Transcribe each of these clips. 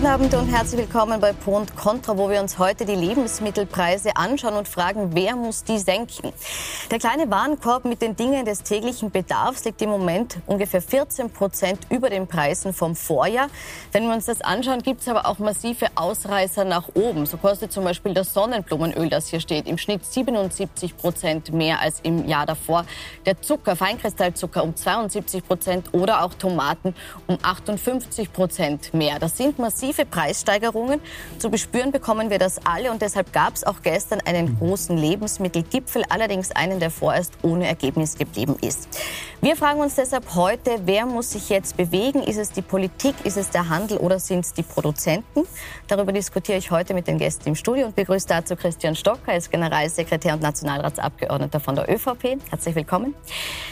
Guten Abend und herzlich willkommen bei Pro und Contra, wo wir uns heute die Lebensmittelpreise anschauen und fragen, wer muss die senken? Der kleine Warenkorb mit den Dingen des täglichen Bedarfs liegt im Moment ungefähr 14 Prozent über den Preisen vom Vorjahr. Wenn wir uns das anschauen, gibt es aber auch massive Ausreißer nach oben. So kostet zum Beispiel das Sonnenblumenöl, das hier steht, im Schnitt 77 Prozent mehr als im Jahr davor. Der Zucker, Feinkristallzucker um 72 Prozent oder auch Tomaten um 58 Prozent mehr. Das sind massive Preissteigerungen. Zu bespüren bekommen wir das alle und deshalb gab es auch gestern einen großen Lebensmittelgipfel, allerdings einen, der vorerst ohne Ergebnis geblieben ist. Wir fragen uns deshalb heute, wer muss sich jetzt bewegen? Ist es die Politik, ist es der Handel oder sind es die Produzenten? Darüber diskutiere ich heute mit den Gästen im Studio und begrüße dazu Christian Stocker, als Generalsekretär und Nationalratsabgeordneter von der ÖVP. Herzlich willkommen.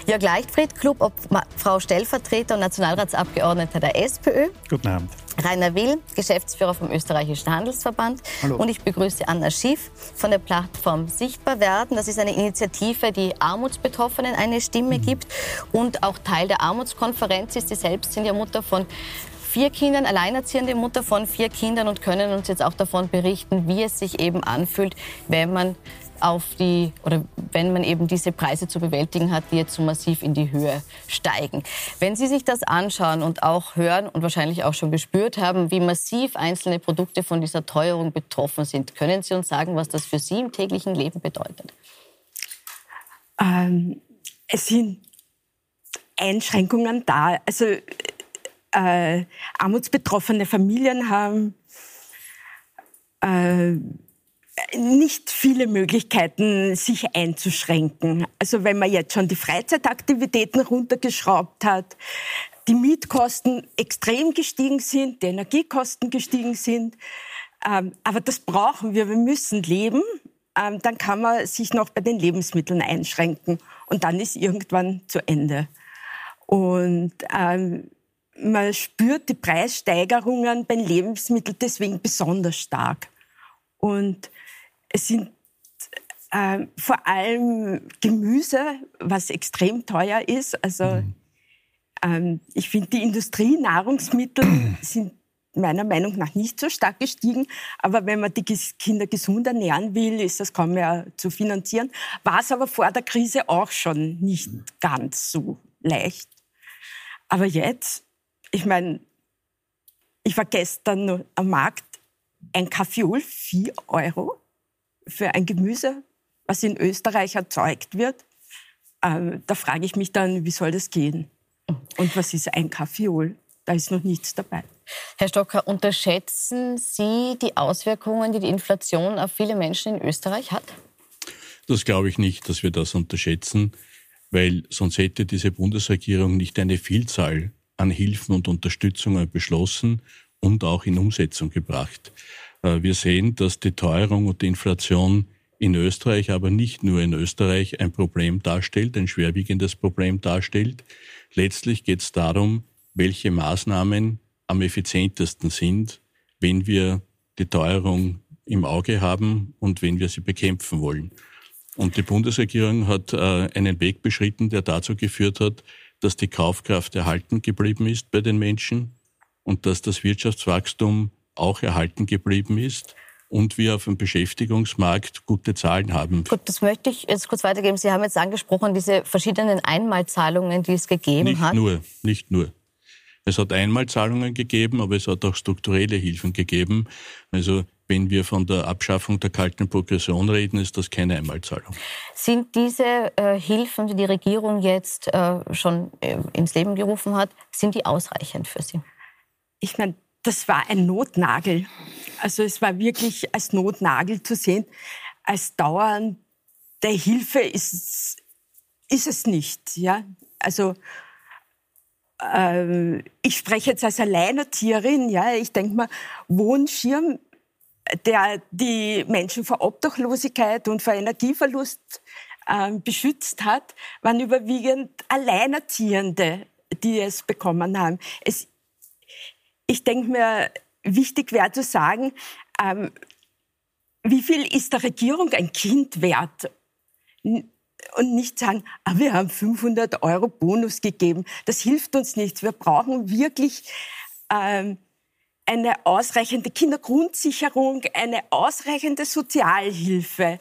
Jörg Leichtfried, Clubfrau Stellvertreter und Nationalratsabgeordneter der SPÖ. Guten Abend. Rainer Will, Geschäftsführer vom Österreichischen Handelsverband. Hallo. Und ich begrüße Anna Schiff von der Plattform Sichtbar werden. Das ist eine Initiative, die Armutsbetroffenen eine Stimme mhm. gibt und auch Teil der Armutskonferenz ist. Sie selbst sind ja Mutter von vier Kindern, alleinerziehende Mutter von vier Kindern und können uns jetzt auch davon berichten, wie es sich eben anfühlt, wenn man auf die, oder wenn man eben diese Preise zu bewältigen hat, die jetzt so massiv in die Höhe steigen. Wenn Sie sich das anschauen und auch hören und wahrscheinlich auch schon gespürt haben, wie massiv einzelne Produkte von dieser Teuerung betroffen sind, können Sie uns sagen, was das für Sie im täglichen Leben bedeutet? Ähm, es sind Einschränkungen da. Also äh, armutsbetroffene Familien haben äh, nicht viele Möglichkeiten, sich einzuschränken. Also wenn man jetzt schon die Freizeitaktivitäten runtergeschraubt hat, die Mietkosten extrem gestiegen sind, die Energiekosten gestiegen sind. Ähm, aber das brauchen wir. Wir müssen leben. Ähm, dann kann man sich noch bei den Lebensmitteln einschränken. Und dann ist irgendwann zu Ende. Und ähm, man spürt die Preissteigerungen bei Lebensmitteln deswegen besonders stark. Und es sind äh, vor allem Gemüse, was extrem teuer ist. Also mhm. ähm, ich finde, die Industrienahrungsmittel sind meiner Meinung nach nicht so stark gestiegen. Aber wenn man die Kinder gesund ernähren will, ist das kaum mehr zu finanzieren. War es aber vor der Krise auch schon nicht ganz so leicht. Aber jetzt, ich meine, ich war gestern am Markt, ein Kaffeeol, 4 Euro für ein Gemüse, was in Österreich erzeugt wird, äh, da frage ich mich dann, wie soll das gehen? Und was ist ein Kaffeeol? Da ist noch nichts dabei. Herr Stocker, unterschätzen Sie die Auswirkungen, die die Inflation auf viele Menschen in Österreich hat? Das glaube ich nicht, dass wir das unterschätzen, weil sonst hätte diese Bundesregierung nicht eine Vielzahl an Hilfen und Unterstützungen beschlossen und auch in Umsetzung gebracht. Äh, wir sehen, dass die Teuerung und die Inflation in Österreich, aber nicht nur in Österreich ein Problem darstellt, ein schwerwiegendes Problem darstellt. Letztlich geht es darum, welche Maßnahmen am effizientesten sind, wenn wir die Teuerung im Auge haben und wenn wir sie bekämpfen wollen. Und die Bundesregierung hat äh, einen Weg beschritten, der dazu geführt hat, dass die Kaufkraft erhalten geblieben ist bei den Menschen und dass das Wirtschaftswachstum auch erhalten geblieben ist und wir auf dem Beschäftigungsmarkt gute Zahlen haben. Gut, das möchte ich jetzt kurz weitergeben. Sie haben jetzt angesprochen, diese verschiedenen Einmalzahlungen, die es gegeben nicht hat. Nicht nur, nicht nur. Es hat Einmalzahlungen gegeben, aber es hat auch strukturelle Hilfen gegeben. Also wenn wir von der Abschaffung der kalten Progression reden, ist das keine Einmalzahlung. Sind diese äh, Hilfen, die die Regierung jetzt äh, schon äh, ins Leben gerufen hat, sind die ausreichend für Sie? Ich meine, das war ein Notnagel. Also es war wirklich als Notnagel zu sehen. Als dauernde Hilfe ist, ist es nicht. Ja? Also äh, ich spreche jetzt als Alleinerzieherin. Ja? Ich denke mal, Wohnschirm, der die Menschen vor Obdachlosigkeit und vor Energieverlust äh, beschützt hat, waren überwiegend Alleinerziehende, die es bekommen haben. Es ich denke mir, wichtig wäre zu sagen, ähm, wie viel ist der Regierung ein Kind wert? Und nicht sagen, ah, wir haben 500 Euro Bonus gegeben. Das hilft uns nichts. Wir brauchen wirklich ähm, eine ausreichende Kindergrundsicherung, eine ausreichende Sozialhilfe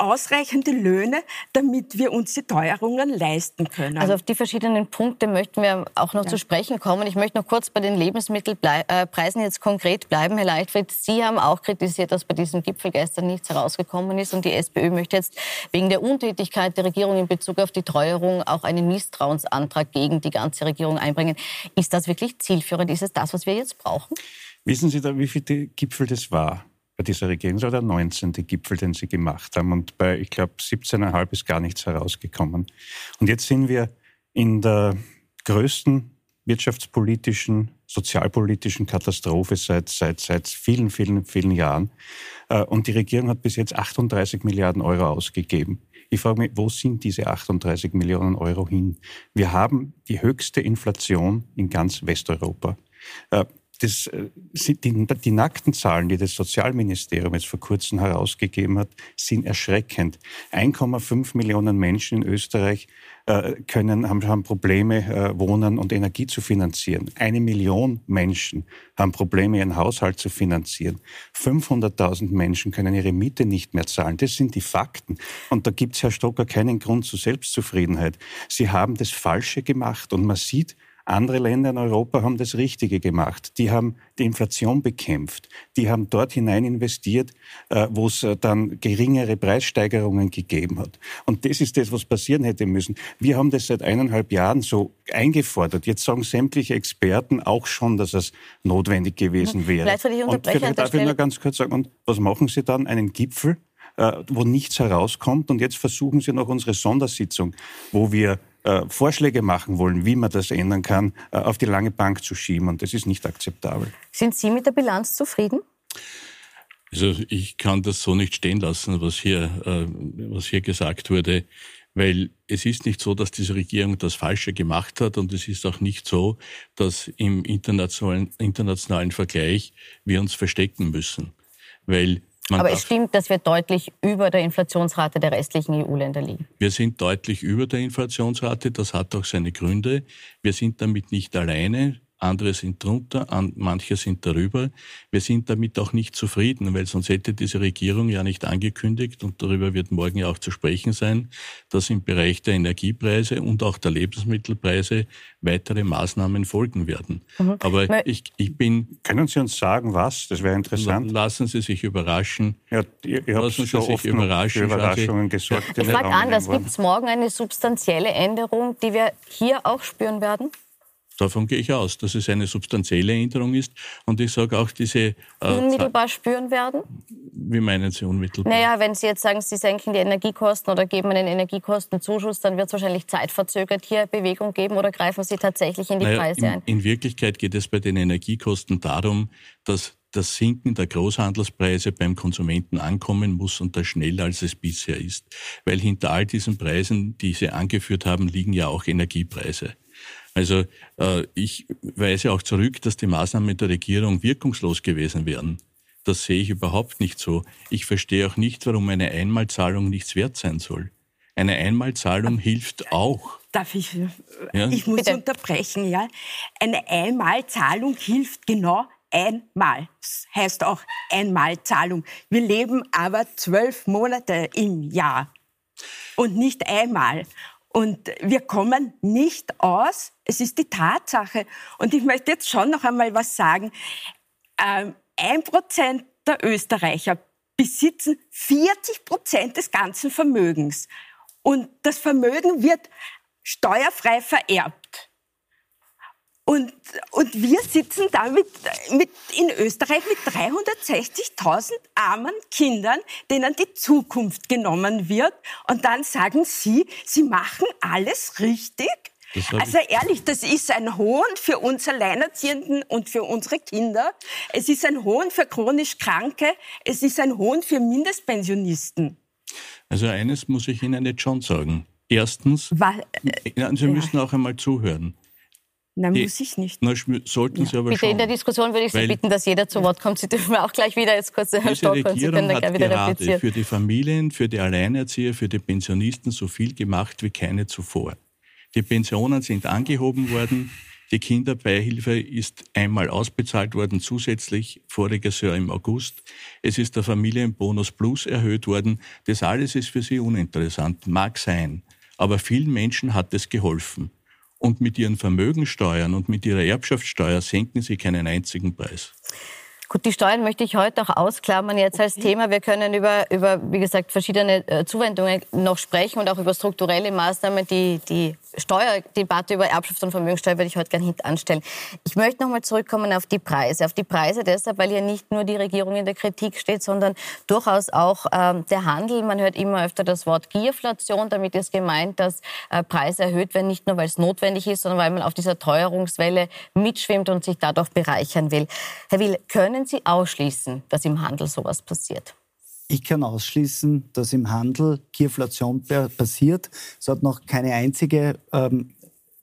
ausreichende Löhne, damit wir uns die Teuerungen leisten können. Also auf die verschiedenen Punkte möchten wir auch noch ja. zu sprechen kommen. Ich möchte noch kurz bei den Lebensmittelpreisen jetzt konkret bleiben. Herr Leichtfried, Sie haben auch kritisiert, dass bei diesem Gipfel gestern nichts herausgekommen ist und die SPÖ möchte jetzt wegen der Untätigkeit der Regierung in Bezug auf die Teuerung auch einen Misstrauensantrag gegen die ganze Regierung einbringen. Ist das wirklich zielführend? Ist es das, was wir jetzt brauchen? Wissen Sie da, wie viele Gipfel das war? Bei dieser Regierung. War der 19. Gipfel, den sie gemacht haben. Und bei, ich glaube, 17,5 ist gar nichts herausgekommen. Und jetzt sind wir in der größten wirtschaftspolitischen, sozialpolitischen Katastrophe seit, seit, seit vielen, vielen, vielen Jahren. Äh, und die Regierung hat bis jetzt 38 Milliarden Euro ausgegeben. Ich frage mich, wo sind diese 38 Millionen Euro hin? Wir haben die höchste Inflation in ganz Westeuropa. Das, äh, die, die nackten Zahlen, die das Sozialministerium jetzt vor kurzem herausgegeben hat, sind erschreckend. 1,5 Millionen Menschen in Österreich äh, können, haben, haben Probleme, äh, Wohnen und Energie zu finanzieren. Eine Million Menschen haben Probleme, ihren Haushalt zu finanzieren. 500.000 Menschen können ihre Miete nicht mehr zahlen. Das sind die Fakten. Und da gibt es, Herr Stocker, keinen Grund zur Selbstzufriedenheit. Sie haben das Falsche gemacht und man sieht, andere Länder in Europa haben das Richtige gemacht. Die haben die Inflation bekämpft. Die haben dort hinein investiert, äh, wo es äh, dann geringere Preissteigerungen gegeben hat. Und das ist das, was passieren hätte müssen. Wir haben das seit eineinhalb Jahren so eingefordert. Jetzt sagen sämtliche Experten auch schon, dass es notwendig gewesen wäre. Vielleicht ich und darf ich nur ganz kurz sagen, und was machen Sie dann? Einen Gipfel? Äh, wo nichts herauskommt. Und jetzt versuchen Sie noch unsere Sondersitzung, wo wir äh, Vorschläge machen wollen, wie man das ändern kann, äh, auf die lange Bank zu schieben. Und das ist nicht akzeptabel. Sind Sie mit der Bilanz zufrieden? Also ich kann das so nicht stehen lassen, was hier, äh, was hier gesagt wurde, weil es ist nicht so, dass diese Regierung das Falsche gemacht hat und es ist auch nicht so, dass im internationalen, internationalen Vergleich wir uns verstecken müssen. Weil man Aber es stimmt, dass wir deutlich über der Inflationsrate der restlichen EU-Länder liegen. Wir sind deutlich über der Inflationsrate. Das hat auch seine Gründe. Wir sind damit nicht alleine andere sind drunter, manche sind darüber. Wir sind damit auch nicht zufrieden, weil sonst hätte diese Regierung ja nicht angekündigt, und darüber wird morgen ja auch zu sprechen sein, dass im Bereich der Energiepreise und auch der Lebensmittelpreise weitere Maßnahmen folgen werden. Mhm. Aber ich, ich bin... Können Sie uns sagen, was? Das wäre interessant. Lassen Sie sich überraschen. Ja, ihr, ihr lassen Sie sich überraschen. Überraschungen gesorgt. Ich frage anders, gibt es morgen eine substanzielle Änderung, die wir hier auch spüren werden? Davon gehe ich aus, dass es eine substanzielle Änderung ist. Und ich sage auch diese... Äh, unmittelbar spüren werden? Wie meinen Sie unmittelbar? Naja, wenn Sie jetzt sagen, Sie senken die Energiekosten oder geben einen Energiekostenzuschuss, dann wird es wahrscheinlich zeitverzögert hier Bewegung geben oder greifen Sie tatsächlich in die naja, Preise in, ein? In Wirklichkeit geht es bei den Energiekosten darum, dass das Sinken der Großhandelspreise beim Konsumenten ankommen muss und das schneller als es bisher ist. Weil hinter all diesen Preisen, die Sie angeführt haben, liegen ja auch Energiepreise. Also äh, ich weise auch zurück, dass die Maßnahmen der Regierung wirkungslos gewesen wären. Das sehe ich überhaupt nicht so. Ich verstehe auch nicht, warum eine Einmalzahlung nichts wert sein soll. Eine Einmalzahlung hilft auch. Darf ich? Ja? Ich muss Bitte. unterbrechen, ja. Eine Einmalzahlung hilft genau einmal. Das heißt auch Einmalzahlung. Wir leben aber zwölf Monate im Jahr und nicht einmal. Und wir kommen nicht aus. Es ist die Tatsache. Und ich möchte jetzt schon noch einmal was sagen. Ähm, ein Prozent der Österreicher besitzen 40 Prozent des ganzen Vermögens. Und das Vermögen wird steuerfrei vererbt. Und, und wir sitzen da mit, mit in Österreich mit 360.000 armen Kindern, denen die Zukunft genommen wird. Und dann sagen Sie, Sie machen alles richtig. Also ehrlich, das ist ein Hohn für uns Alleinerziehenden und für unsere Kinder. Es ist ein Hohn für chronisch Kranke. Es ist ein Hohn für Mindestpensionisten. Also eines muss ich Ihnen jetzt schon sagen. Erstens, Weil, äh, Sie müssen ja. auch einmal zuhören. Nein, die, muss ich nicht. Na, sollten Sie aber Bitte schon. in der Diskussion würde ich Sie bitten, dass jeder zu Wort kommt. Sie dürfen auch gleich wieder jetzt kurz Herr Stock und Sie können dann wieder gerade für die Familien, für die Alleinerzieher, für die Pensionisten so viel gemacht wie keine zuvor. Die Pensionen sind angehoben worden. Die Kinderbeihilfe ist einmal ausbezahlt worden, zusätzlich voriges Jahr im August. Es ist der Familienbonus Plus erhöht worden. Das alles ist für Sie uninteressant, mag sein. Aber vielen Menschen hat es geholfen. Und mit ihren Vermögensteuern und mit ihrer Erbschaftssteuer senken Sie keinen einzigen Preis. Gut, die Steuern möchte ich heute auch ausklammern jetzt okay. als Thema. Wir können über, über, wie gesagt, verschiedene äh, Zuwendungen noch sprechen und auch über strukturelle Maßnahmen. Die, die Steuerdebatte über Erbschaft und Vermögenssteuer würde ich heute gerne hintanstellen. Ich möchte noch mal zurückkommen auf die Preise. Auf die Preise deshalb, weil hier nicht nur die Regierung in der Kritik steht, sondern durchaus auch ähm, der Handel. Man hört immer öfter das Wort Gierflation. Damit ist gemeint, dass äh, Preise erhöht werden, nicht nur weil es notwendig ist, sondern weil man auf dieser Teuerungswelle mitschwimmt und sich dadurch bereichern will. Herr Will, können Sie ausschließen, dass im Handel sowas passiert? Ich kann ausschließen, dass im Handel Gierflation passiert. Es hat noch keine einzige ähm,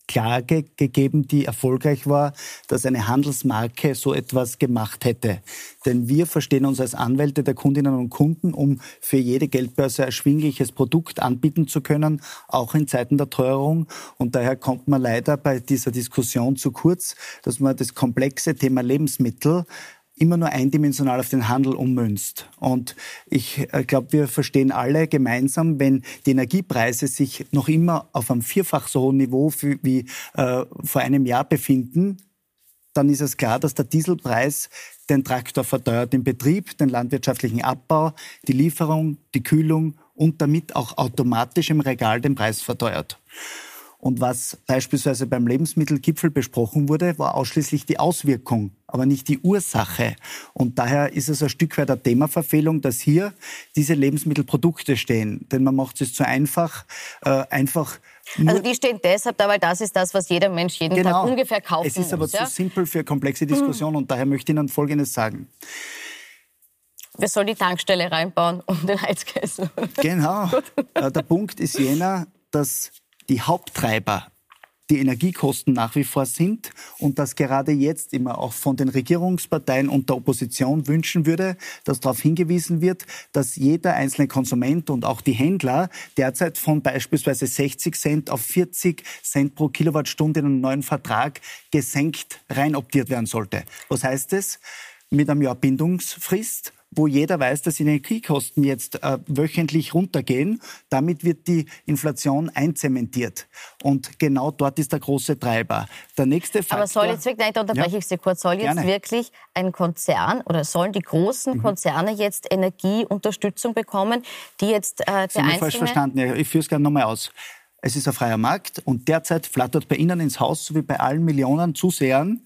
Klage gegeben, die erfolgreich war, dass eine Handelsmarke so etwas gemacht hätte. Denn wir verstehen uns als Anwälte der Kundinnen und Kunden, um für jede Geldbörse erschwingliches Produkt anbieten zu können, auch in Zeiten der Teuerung. Und daher kommt man leider bei dieser Diskussion zu kurz, dass man das komplexe Thema Lebensmittel immer nur eindimensional auf den Handel ummünzt. Und ich äh, glaube, wir verstehen alle gemeinsam, wenn die Energiepreise sich noch immer auf einem vierfach so hohen Niveau wie äh, vor einem Jahr befinden, dann ist es klar, dass der Dieselpreis den Traktor verteuert im Betrieb, den landwirtschaftlichen Abbau, die Lieferung, die Kühlung und damit auch automatisch im Regal den Preis verteuert. Und was beispielsweise beim Lebensmittelgipfel besprochen wurde, war ausschließlich die Auswirkung, aber nicht die Ursache. Und daher ist es ein Stück weit eine Themaverfehlung, dass hier diese Lebensmittelprodukte stehen. Denn man macht es zu einfach, äh, einfach also die stehen deshalb da, weil das ist das, was jeder Mensch jeden genau. Tag ungefähr kaufen muss. Es ist aber muss, zu simpel für komplexe Diskussionen mhm. und daher möchte ich Ihnen Folgendes sagen. Wir sollen die Tankstelle reinbauen und den Heizkessel. Genau. Äh, der Punkt ist jener, dass die Haupttreiber die Energiekosten nach wie vor sind und dass gerade jetzt immer auch von den Regierungsparteien und der Opposition wünschen würde, dass darauf hingewiesen wird, dass jeder einzelne Konsument und auch die Händler derzeit von beispielsweise 60 Cent auf 40 Cent pro Kilowattstunde in einem neuen Vertrag gesenkt reinoptiert werden sollte. Was heißt es? Mit einem Jahr Bindungsfrist wo jeder weiß, dass die Energiekosten jetzt äh, wöchentlich runtergehen. Damit wird die Inflation einzementiert. Und genau dort ist der große Treiber. Der nächste Faktor, Aber soll jetzt wirklich, nein, da unterbreche ja, ich Sie kurz, soll jetzt gerne. wirklich ein Konzern oder sollen die großen mhm. Konzerne jetzt Energieunterstützung bekommen, die jetzt äh, der Sie haben falsch verstanden. Ich führe es gerne nochmal aus. Es ist ein freier Markt und derzeit flattert bei Ihnen ins Haus, so wie bei allen Millionen Zusehern,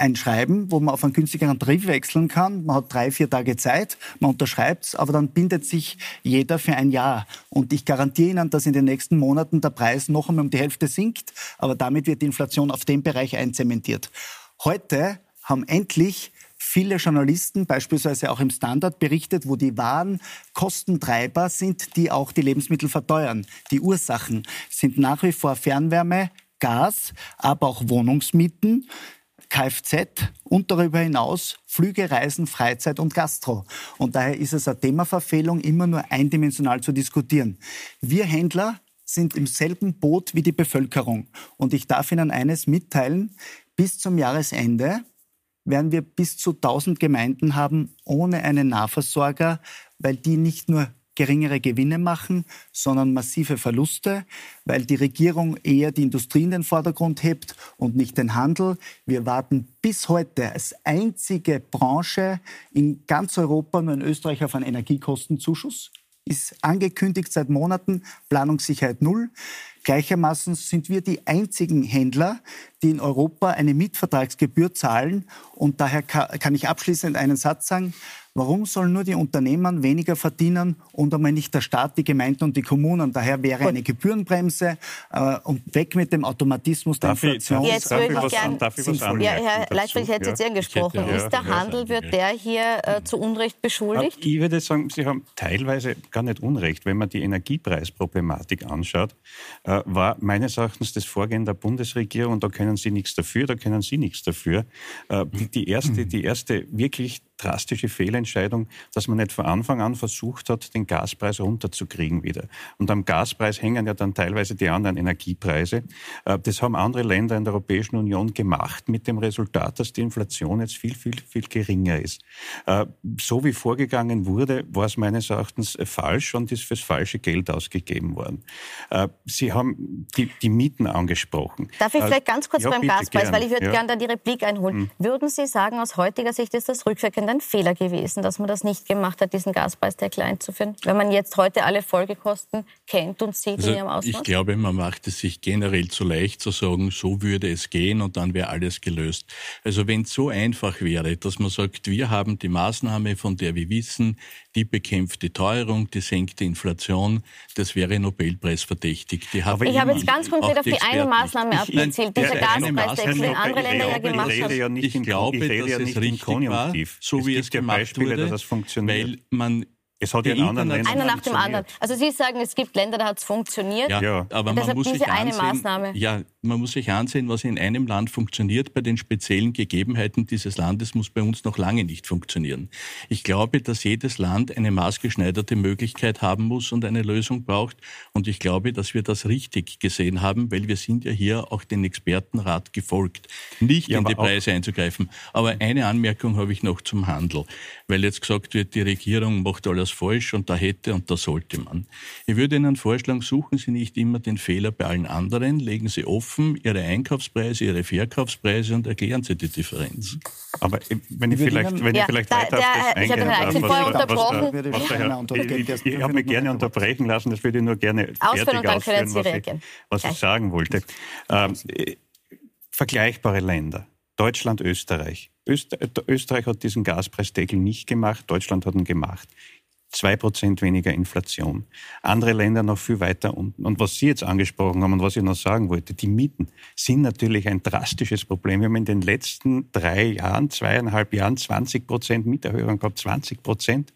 ein Schreiben, wo man auf einen günstigeren Tarif wechseln kann. Man hat drei, vier Tage Zeit, man unterschreibt es, aber dann bindet sich jeder für ein Jahr. Und ich garantiere Ihnen, dass in den nächsten Monaten der Preis noch einmal um die Hälfte sinkt, aber damit wird die Inflation auf dem Bereich einzementiert. Heute haben endlich viele Journalisten, beispielsweise auch im Standard, berichtet, wo die wahren Kostentreiber sind, die auch die Lebensmittel verteuern. Die Ursachen sind nach wie vor Fernwärme, Gas, aber auch Wohnungsmieten. Kfz und darüber hinaus Flüge, Reisen, Freizeit und Gastro. Und daher ist es eine Themaverfehlung, immer nur eindimensional zu diskutieren. Wir Händler sind im selben Boot wie die Bevölkerung. Und ich darf Ihnen eines mitteilen, bis zum Jahresende werden wir bis zu 1000 Gemeinden haben ohne einen Nahversorger, weil die nicht nur geringere Gewinne machen, sondern massive Verluste, weil die Regierung eher die Industrie in den Vordergrund hebt und nicht den Handel. Wir warten bis heute als einzige Branche in ganz Europa, nur in Österreich, auf einen Energiekostenzuschuss. Ist angekündigt seit Monaten, Planungssicherheit null. Gleichermaßen sind wir die einzigen Händler, die in Europa eine Mietvertragsgebühr zahlen. Und daher kann ich abschließend einen Satz sagen. Warum sollen nur die Unternehmen weniger verdienen und einmal nicht der Staat, die Gemeinden und die Kommunen? Daher wäre eine Gebührenbremse äh, und weg mit dem Automatismus der Inflation. Jetzt würde ich gerne, ja, Herr Leitfried, ich hätte jetzt angesprochen. Ja, Ist der Handel, wird der hier äh, zu Unrecht beschuldigt? Ich würde sagen, Sie haben teilweise gar nicht Unrecht. Wenn man die Energiepreisproblematik anschaut, äh, war meines Erachtens das Vorgehen der Bundesregierung, und da können Sie nichts dafür, da können Sie nichts dafür, äh, die, die, erste, die erste wirklich drastische Fehlentscheidung, dass man nicht von Anfang an versucht hat, den Gaspreis runterzukriegen wieder. Und am Gaspreis hängen ja dann teilweise die anderen Energiepreise. Äh, das haben andere Länder in der Europäischen Union gemacht mit dem Resultat, dass die Inflation jetzt viel, viel, viel geringer ist. Äh, so wie vorgegangen wurde, war es meines Erachtens falsch und ist fürs falsche Geld ausgegeben worden. Äh, Sie haben die, die Mieten angesprochen. Darf ich vielleicht ganz kurz ja, beim Gaspreis, gern. weil ich würde ja. gerne da die Replik einholen. Hm. Würden Sie sagen, aus heutiger Sicht ist das rückwirkend ein Fehler gewesen, dass man das nicht gemacht hat, diesen Gaspreisdeckel einzuführen? Wenn man jetzt heute alle Folgekosten kennt und sieht also in ihrem Ausmaß? Ich glaube, man macht es sich generell zu leicht zu sagen, so würde es gehen und dann wäre alles gelöst. Also wenn es so einfach wäre, dass man sagt, wir haben die Maßnahme, von der wir wissen, die bekämpft die Teuerung, die senkt die Inflation, das wäre Nobelpreisverdächtig. Die ich habe jetzt ganz konkret auf die eine Maßnahme abgezielt, dieser Gaspreisdeckel, den andere Länder ja gemacht haben. Ja ich glaube, dass es richtig war, so wie es gemacht Beispiele, wurde, weil man es hat ja in anderen Ländern Einer nach dem anderen. Also Sie sagen, es gibt Länder, da hat es funktioniert. Ja, ja. aber man muss sich ansehen, Maßnahme. Ja, man muss sich ansehen, was in einem Land funktioniert. Bei den speziellen Gegebenheiten dieses Landes muss bei uns noch lange nicht funktionieren. Ich glaube, dass jedes Land eine maßgeschneiderte Möglichkeit haben muss und eine Lösung braucht. Und ich glaube, dass wir das richtig gesehen haben, weil wir sind ja hier auch den Expertenrat gefolgt, nicht ja, in die Preise einzugreifen. Aber eine Anmerkung habe ich noch zum Handel, weil jetzt gesagt wird, die Regierung macht alles falsch und da hätte und da sollte man. Ich würde Ihnen vorschlagen, suchen Sie nicht immer den Fehler bei allen anderen, legen Sie offen Ihre Einkaufspreise, Ihre Verkaufspreise und erklären Sie die Differenz. Aber wenn ich vielleicht, wenn ich vielleicht weiter auf das eingehen darf, ich habe mich gerne unterbrechen lassen, das würde ich nur gerne fertig ausführen, was, ich, was ich sagen wollte. Ähm, vergleichbare Länder. Deutschland, Österreich. Österreich hat diesen Gaspreisdeckel nicht gemacht, Deutschland hat ihn gemacht zwei Prozent weniger Inflation. Andere Länder noch viel weiter unten. Und was Sie jetzt angesprochen haben und was ich noch sagen wollte, die Mieten sind natürlich ein drastisches Problem. Wir haben in den letzten drei Jahren, zweieinhalb Jahren 20 Prozent Mieterhöhungen gehabt, 20 Prozent.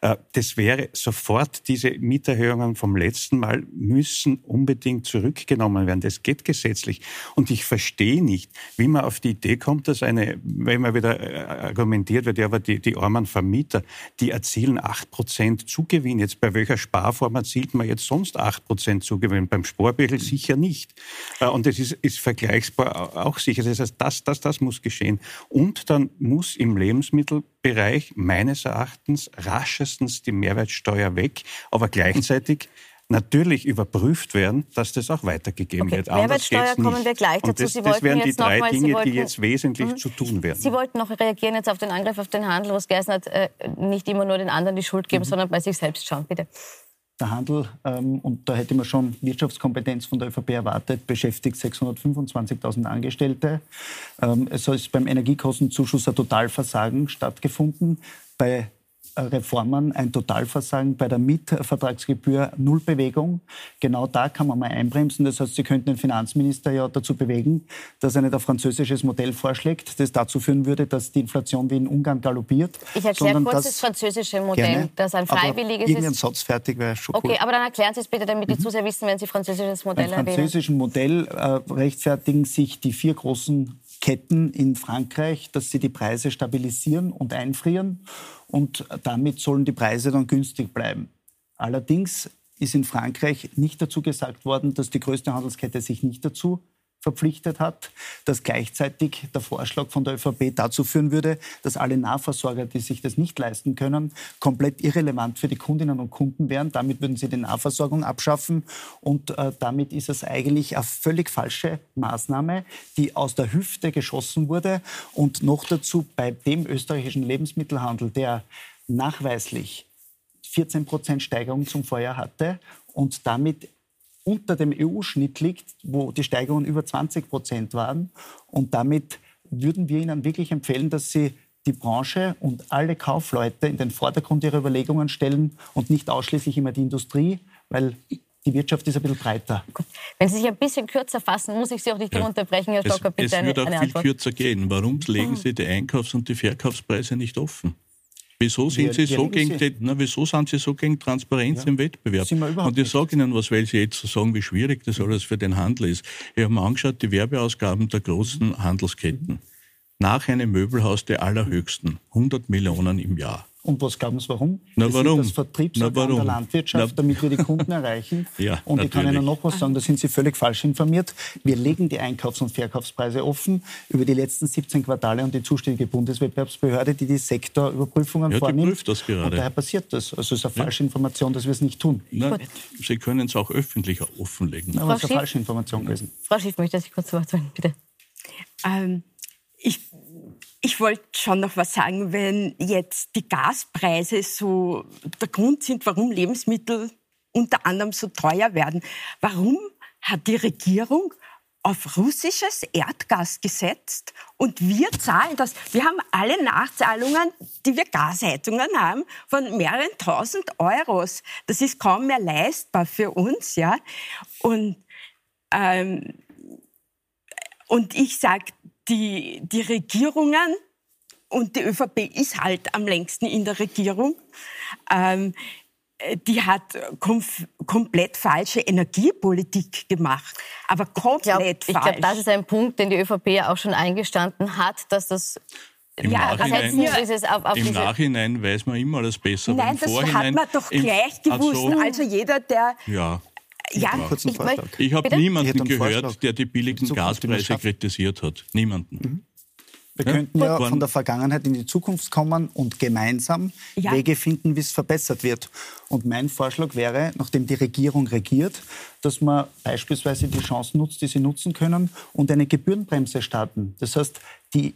Äh, das wäre sofort, diese Mieterhöhungen vom letzten Mal müssen unbedingt zurückgenommen werden. Das geht gesetzlich. Und ich verstehe nicht, wie man auf die Idee kommt, dass eine, wenn man wieder äh, argumentiert wird, ja, aber die, die armen Vermieter, die erzielen acht Prozent Zugewinn. Jetzt bei welcher Sparform erzielt man jetzt sonst 8 Prozent Zugewinn? Beim Sporbüchel sicher nicht. Äh, und das ist, ist vergleichbar auch sicher. Das heißt, das, das, das muss geschehen. Und dann muss im Lebensmittelbereich meines Erachtens raschestens die Mehrwertsteuer weg, aber gleichzeitig natürlich überprüft werden, dass das auch weitergegeben okay. wird. Anders Mehrwertsteuer kommen wir gleich dazu. Das, Sie das wären die drei mal, Dinge, wollten, die jetzt wesentlich mhm. zu tun werden. Sie wollten noch reagieren jetzt auf den Angriff auf den Handel, wo es geheißen hat, äh, nicht immer nur den anderen die Schuld geben, mhm. sondern bei sich selbst schauen. Bitte. Der Handel, ähm, und da hätte man schon Wirtschaftskompetenz von der ÖVP erwartet, beschäftigt 625.000 Angestellte. Ähm, es ist beim Energiekostenzuschuss ein Totalversagen stattgefunden. Bei Reformen ein Totalversagen bei der Mietvertragsgebühr Nullbewegung. Genau da kann man mal einbremsen. Das heißt, Sie könnten den Finanzminister ja dazu bewegen, dass er nicht ein französisches Modell vorschlägt, das dazu führen würde, dass die Inflation wie in Ungarn galoppiert. Ich erkläre kurz das, das französische Modell, gerne, das ein freiwilliges ist. Irgendein Satz fertig wäre schon Okay, cool. aber dann erklären Sie es bitte, damit die mhm. Zuseher wissen, wenn Sie französisches Modell erwähnen. Beim französischen Modell äh, rechtfertigen sich die vier großen Ketten in Frankreich, dass sie die Preise stabilisieren und einfrieren und damit sollen die Preise dann günstig bleiben. Allerdings ist in Frankreich nicht dazu gesagt worden, dass die größte Handelskette sich nicht dazu verpflichtet hat, dass gleichzeitig der Vorschlag von der ÖVP dazu führen würde, dass alle Nahversorger, die sich das nicht leisten können, komplett irrelevant für die Kundinnen und Kunden wären. Damit würden sie die Nahversorgung abschaffen. Und äh, damit ist es eigentlich eine völlig falsche Maßnahme, die aus der Hüfte geschossen wurde. Und noch dazu bei dem österreichischen Lebensmittelhandel, der nachweislich 14 Prozent Steigerung zum Vorjahr hatte und damit unter dem EU-Schnitt liegt, wo die Steigerungen über 20 Prozent waren. Und damit würden wir Ihnen wirklich empfehlen, dass Sie die Branche und alle Kaufleute in den Vordergrund ihrer Überlegungen stellen und nicht ausschließlich immer die Industrie, weil die Wirtschaft ist ein bisschen breiter. Wenn Sie sich ein bisschen kürzer fassen, muss ich Sie auch nicht ja. unterbrechen, Herr Stocker. Bitte es, es wird auch viel Antwort. kürzer gehen. Warum legen mhm. Sie die Einkaufs- und die Verkaufspreise nicht offen? Wieso sind, wir, Sie so gegen, die, na, wieso sind Sie so gegen Transparenz ja. im Wettbewerb? Und ich sage Ihnen was, weil Sie jetzt so sagen, wie schwierig das alles für den Handel ist. Ich habe mir angeschaut, die Werbeausgaben der großen Handelsketten. nach einem Möbelhaus der allerhöchsten. 100 Millionen im Jahr. Und was glauben Sie, warum? Na, wir warum? Sind das Vertriebsorgan der Landwirtschaft, Na, damit wir die Kunden erreichen. Ja, und ich kann natürlich. Ihnen noch was sagen, da sind Sie völlig falsch informiert. Wir legen die Einkaufs- und Verkaufspreise offen über die letzten 17 Quartale und die zuständige Bundeswettbewerbsbehörde, die die Sektorüberprüfungen Ja, die vornimmt. prüft das gerade. Und daher passiert das. Also es ist eine falsche Information, dass wir es nicht tun. Na, Sie können es auch öffentlich offenlegen. Aber es ist eine falsche Information gewesen. Frau Schiff, möchte ich kurz zu Wort sagen, bitte. Ähm, ich ich wollte schon noch was sagen, wenn jetzt die Gaspreise so der Grund sind, warum Lebensmittel unter anderem so teuer werden. Warum hat die Regierung auf russisches Erdgas gesetzt und wir zahlen das. Wir haben alle Nachzahlungen, die wir Gasheizungen haben, von mehreren tausend Euros. Das ist kaum mehr leistbar für uns, ja. Und ähm, und ich sage, die, die Regierungen, und die ÖVP ist halt am längsten in der Regierung, ähm, die hat kom komplett falsche Energiepolitik gemacht. Aber komplett Ich falsch. glaube, das ist ein Punkt, den die ÖVP ja auch schon eingestanden hat, dass das Im Ja, das Nachhinein, auf, auf Im Nachhinein weiß man immer alles besser. Nein, im das Vorhinein, hat man doch gleich gewusst. so, Also jeder, der... ja. Ja, Kurzen Ich Vorschlag. möchte- Ich habe? Ich niemanden einen gehört, Vorschlag. der die billigen Gaspreise kritisiert hat. Niemanden. Wir Ja, könnten ja von der Vergangenheit in die Zukunft kommen und gemeinsam Ja. Wege finden, wie es verbessert wird. Und mein Vorschlag wäre, nachdem die Regierung regiert, dass man beispielsweise die Chancen nutzt, die sie nutzen können und eine Gebührenbremse starten. Das heißt, die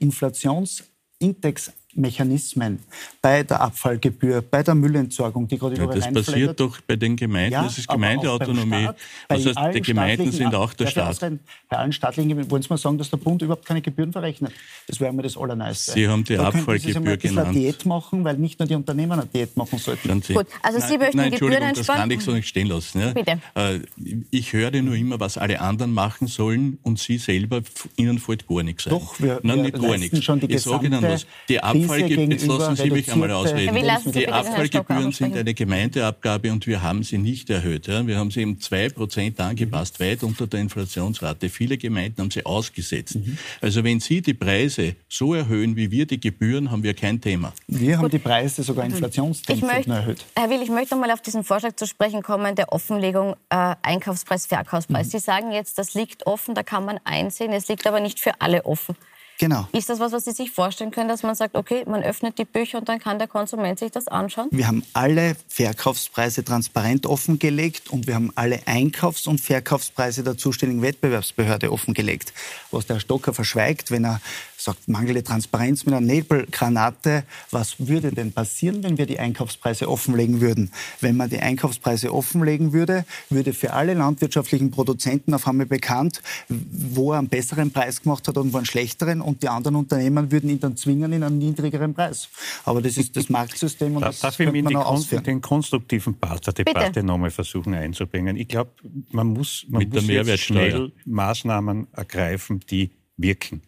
Inflationsindexmechanismen bei der Abfallgebühr, bei der Müllentsorgung, die gerade Ja, überall das passiert doch bei den Gemeinden. ja, das ist Gemeindeautonomie. Staat, heißt, die Gemeinden sind auch der Staat. ausreden? Bei allen staatlichen Gemeinden wollen Sie mal sagen, dass der Bund überhaupt keine Gebühren verrechnet. Das wäre mir das Allerneueste. Sie haben die da Sie Abfallgebühr sich mal ein bisschen eine genannt. Diät machen, weil nicht nur die Unternehmer eine Diät machen sollten. Sie. Gut, also Sie möchten nein, die Gebühren Entschuldigung, das kann ich so nicht stehen lassen. Ja? Bitte. Äh, Ich höre nur immer, was alle anderen machen sollen und Sie selber, Ihnen fällt gar nichts ein. Doch, wir- Nein, wir nicht gar leisten nichts. schon die ich sage Ihnen gesamte was. Die Krise Abfallgebühren, jetzt lassen Sie mich einmal ausreden. Die Abfallgebühren sind eine Gemeindeabgabe und wir haben sie nicht erhöht. Ja? Wir haben sie um 2% angepasst, weit unter der Inflationsrate. Viele Gemeinden haben sie ausgesetzt. Mhm. Also wenn Sie die Preise so erhöhen wie wir die Gebühren, haben wir kein Thema. Wir haben die Preise sogar möchte, erhöht. Herr Will, ich möchte noch mal auf diesen Vorschlag zu sprechen kommen, der Offenlegung äh, Einkaufspreis, Verkaufspreis. Sie sagen jetzt, das liegt offen, da kann man einsehen, es liegt aber nicht für alle offen. Genau. Ist das was, was Sie sich vorstellen können, dass man sagt, okay, man öffnet die Bücher und dann kann der Konsument sich das anschauen? Wir haben alle Verkaufspreise transparent offengelegt und wir haben alle Einkaufs- und Verkaufspreise der zuständigen Wettbewerbsbehörde offengelegt. Was der Herr Stocker verschweigt, wenn er sagt, mangelnde Transparenz mit einer Nebelgranate. Was würde denn passieren, wenn wir die Einkaufspreise offenlegen würden? Wenn man die Einkaufspreise offenlegen würde, würde für alle landwirtschaftlichen Produzenten auf einmal bekannt, wo er einen besseren Preis gemacht hat und wo einen schlechteren und die anderen Unternehmen würden ihn dann zwingen in einen niedrigeren Preis. Aber das ist das Marktsystem und Da- das Darf ich noch kon ausführen. den konstruktiven Part der Debatte nochmal versuchen einzubringen? Ich glaube, man muss, man Mit der muss schnell Maßnahmen ergreifen, die wirken.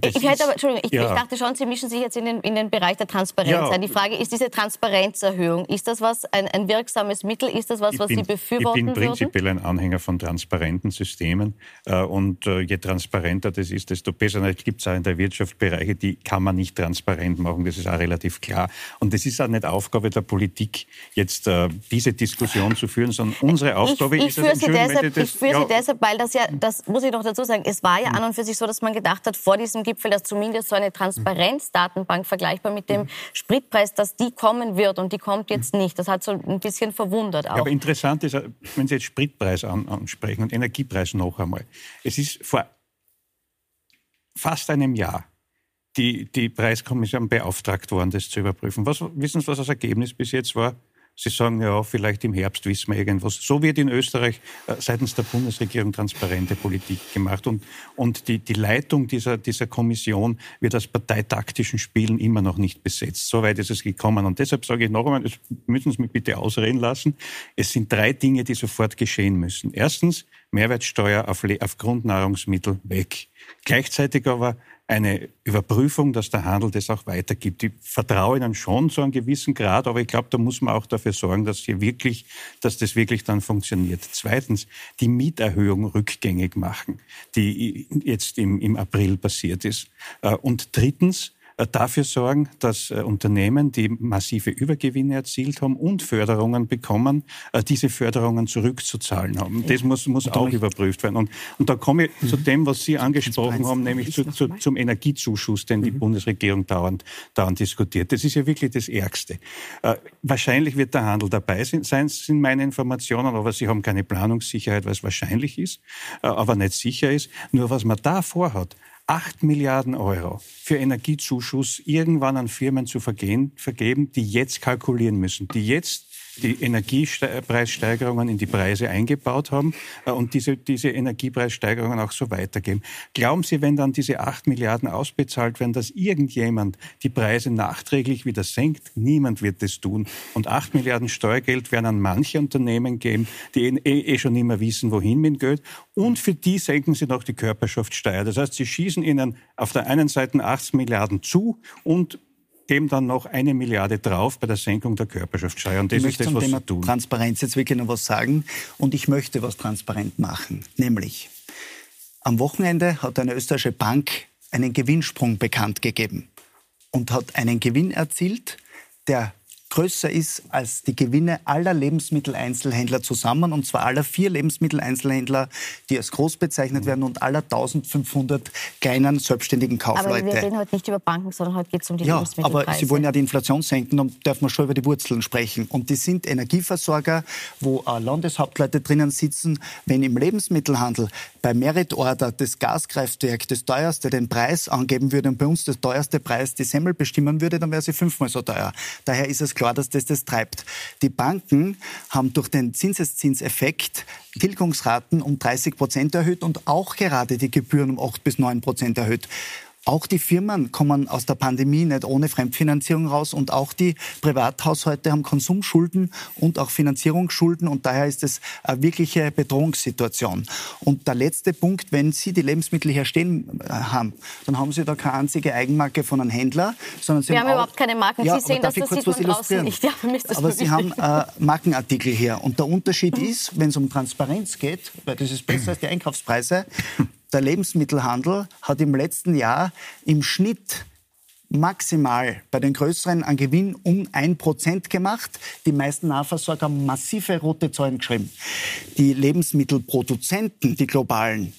Das Ich, ist- aber, Entschuldigung, ich, ja. ich dachte schon, Sie mischen sich jetzt in den, in den Bereich der Transparenz Ja. ein. Die Frage ist diese Transparenzerhöhung, ist das was, ein, ein wirksames Mittel? Ist das was, was bin, Sie befürworten Ich bin würden? prinzipiell ein Anhänger von transparenten Systemen. Äh, Und äh, je transparenter das ist, desto besser. Es gibt auch in der Wirtschaft Bereiche, die kann man nicht transparent machen. Das ist auch relativ klar. Und es ist auch nicht Aufgabe der Politik, jetzt äh, diese Diskussion zu führen, sondern unsere Aufgabe ich, ich ist es, deshalb, ich das- führe ja, sie deshalb, weil das ja, das muss ich noch dazu sagen, es war ja an und für sich so, dass man gedacht hat, vor diesem Gipfel, dass zumindest so eine Transparenzdatenbank vergleichbar mit dem Spritpreis, dass die kommen wird und die kommt jetzt nicht. Das hat so ein bisschen verwundert auch. Ja, aber interessant ist, wenn Sie jetzt Spritpreis an, ansprechen und Energiepreis noch einmal. Es ist vor fast einem Jahr die, die Preiskommission beauftragt worden, das zu überprüfen. Was, wissen Sie, was das Ergebnis bis jetzt war? Sie sagen ja, vielleicht im Herbst wissen wir irgendwas. So wird in Österreich äh, seitens der Bundesregierung transparente Politik gemacht. Und, und die, die Leitung dieser, dieser Kommission wird aus parteitaktischen Spielen immer noch nicht besetzt. So weit ist es gekommen. Und deshalb sage ich noch einmal, müssen Sie mich bitte ausreden lassen. Es sind drei Dinge, die sofort geschehen müssen. Erstens, Mehrwertsteuer auf, auf Grundnahrungsmittel weg. Gleichzeitig aber eine Überprüfung, dass der Handel das auch weitergibt. Ich vertraue ihnen schon zu einem gewissen Grad, aber ich glaube, da muss man auch dafür sorgen, dass hier wirklich, dass das wirklich dann funktioniert. Zweitens, die Mieterhöhung rückgängig machen, die jetzt im, im April passiert ist. Äh, und drittens, dafür sorgen, dass äh, Unternehmen, die massive Übergewinne erzielt haben und Förderungen bekommen, äh, diese Förderungen zurückzuzahlen haben. Das muss, muss auch überprüft werden. Und, und da komme ich mhm. zu dem, was Sie angesprochen haben, nämlich zu, zu, zum Energiezuschuss, den die mhm. Bundesregierung dauernd, dauernd diskutiert. Das ist ja wirklich das Ärgste. Äh, wahrscheinlich wird der Handel dabei sein, sind meine Informationen, aber Sie haben keine Planungssicherheit, es wahrscheinlich ist, äh, aber nicht sicher ist. Nur was man da vorhat, 8 Milliarden Euro für Energiezuschuss irgendwann an Firmen zu vergehen, vergeben, die jetzt kalkulieren müssen, die jetzt die Energiepreissteigerungen in die Preise eingebaut haben äh, und diese, diese Energiepreissteigerungen auch so weitergeben. Glauben Sie, wenn dann diese acht Milliarden ausbezahlt werden, dass irgendjemand die Preise nachträglich wieder senkt? Niemand wird das tun. Und acht Milliarden Steuergeld werden an manche Unternehmen geben, die eh, eh, eh schon mehr wissen, wohin mit Geld. Und für die senken Sie noch die Körperschaftssteuer. Das heißt, Sie schießen ihnen auf der einen Seite 80 Milliarden zu und geben dann noch eine Milliarde drauf bei der Senkung der Körperschaftssteuer. Und das ich ist das, zum was Thema Sie tun. Transparenz jetzt wirklich noch was sagen. Und ich möchte was transparent machen. Nämlich, am Wochenende hat eine österreichische Bank einen Gewinnsprung bekannt gegeben und hat einen Gewinn erzielt, der größer ist als die Gewinne aller Lebensmitteleinzelhändler zusammen, und zwar aller vier Lebensmitteleinzelhändler, die als groß bezeichnet werden, und aller 1500 kleinen selbstständigen Kaufleute. Aber wir reden heute nicht über Banken, sondern heute geht es um die ja, Lebensmittelpreise. aber Sie wollen ja die Inflation senken, dann darf man schon über die Wurzeln sprechen. Und die sind Energieversorger, wo Landeshauptleute drinnen sitzen. Wenn im Lebensmittelhandel bei Merit Order das Gaskraftwerk das teuerste den Preis angeben würde und bei uns das teuerste Preis die Semmel bestimmen würde, dann wäre sie fünfmal so teuer. Daher ist es klar, klar, dass das das treibt. Die Banken haben durch den Zinseszinseffekt Tilgungsraten um 30 Prozent erhöht und auch gerade die Gebühren um 8 bis 9 Prozent erhöht. Auch die Firmen kommen aus der Pandemie nicht ohne Fremdfinanzierung raus und auch die Privathaushalte haben Konsumschulden und auch Finanzierungsschulden und daher ist es eine wirkliche Bedrohungssituation. Und der letzte Punkt, wenn Sie die Lebensmittel hier stehen äh, haben, dann haben Sie da keine einzige Eigenmarke von einem Händler, sondern Sie Wir haben, haben überhaupt keine Marken. Ja, Sie sehen, dass das sieht man draußen nicht. Ja, aber Sie haben äh, Markenartikel hier und der Unterschied ist, wenn es um Transparenz geht, weil das ist besser als die Einkaufspreise, der Lebensmittelhandel hat im letzten Jahr im Schnitt maximal bei den größeren einen Gewinn um ein Prozent gemacht. Die meisten Nahversorger haben massive rote Zahlen geschrieben. Die Lebensmittelproduzenten, die globalen,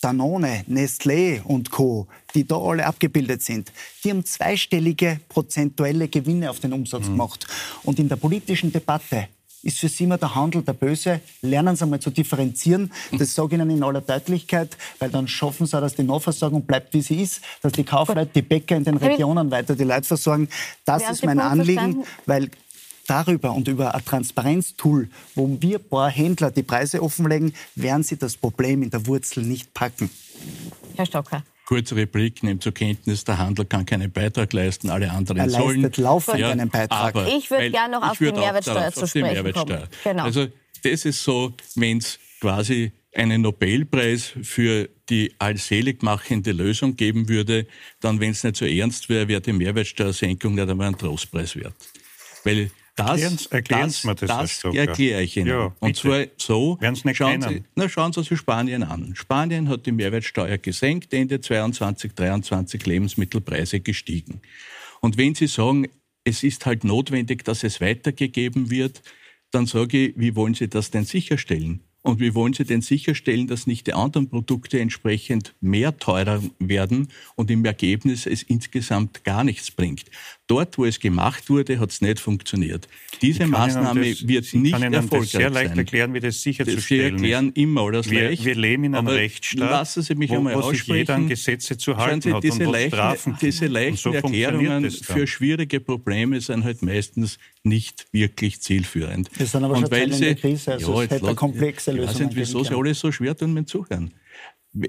Danone, Nestlé und Co., die da alle abgebildet sind, die haben zweistellige prozentuelle Gewinne auf den Umsatz mhm. gemacht. Und in der politischen Debatte ist für Sie immer der Handel der Böse. Lernen Sie einmal zu differenzieren. Das sage ich Ihnen in aller Deutlichkeit, weil dann schaffen Sie auch, dass die Nahversorgung bleibt, wie sie ist, dass die Kaufleute, die Bäcker in den Regionen weiter die Leute versorgen. Das ist mein Anliegen, weil darüber und über ein Transparenztool, wo wir paar Händler die Preise offenlegen, werden Sie das Problem in der Wurzel nicht packen. Herr Stocker. Kurze Replik, nehmt zur Kenntnis, der Handel kann keinen Beitrag leisten, alle anderen er sollen. leistet laufend ja, einen Beitrag. Aber, ich würde gerne noch auf die Mehrwertsteuer zu sprechen Mehrwertsteuer. kommen. Genau. Also das ist so, wenn es quasi einen Nobelpreis für die allseligmachende Lösung geben würde, dann, wenn es nicht so ernst wäre, wäre die Mehrwertsteuersenkung nicht einmal ein Trostpreis wert. Weil das, erklären's, das, das, das erkläre ich Ihnen. Ja, und zwar so, schauen Sie, na, schauen Sie sich Spanien an. Spanien hat die Mehrwertsteuer gesenkt, Ende 22, 23 Lebensmittelpreise gestiegen. Und wenn Sie sagen, es ist halt notwendig, dass es weitergegeben wird, dann sage ich, wie wollen Sie das denn sicherstellen? Und wie wollen Sie denn sicherstellen, dass nicht die anderen Produkte entsprechend mehr teurer werden und im Ergebnis es insgesamt gar nichts bringt? Dort, wo es gemacht wurde, hat es nicht funktioniert. Diese Maßnahme das, wird nicht kann Ihnen erfolgreich das sehr leicht erklären, wie das sicherzustellen Sie erklären immer alles wir, leicht. Wir leben in einem Rechtsstaat, lassen Sie mich wo, einmal wo aussprechen. sich jeder an Gesetze zu halten Sie, hat diese und leichten, Strafen Diese leichten so Erklärungen für schwierige Probleme sind halt meistens nicht wirklich zielführend. Wir sind aber und schon weil Sie, in der Krise, also ja, es hätte komplexe Lösungen Ich weiß nicht, wieso Sie alle so schwer tun mit Zuhören.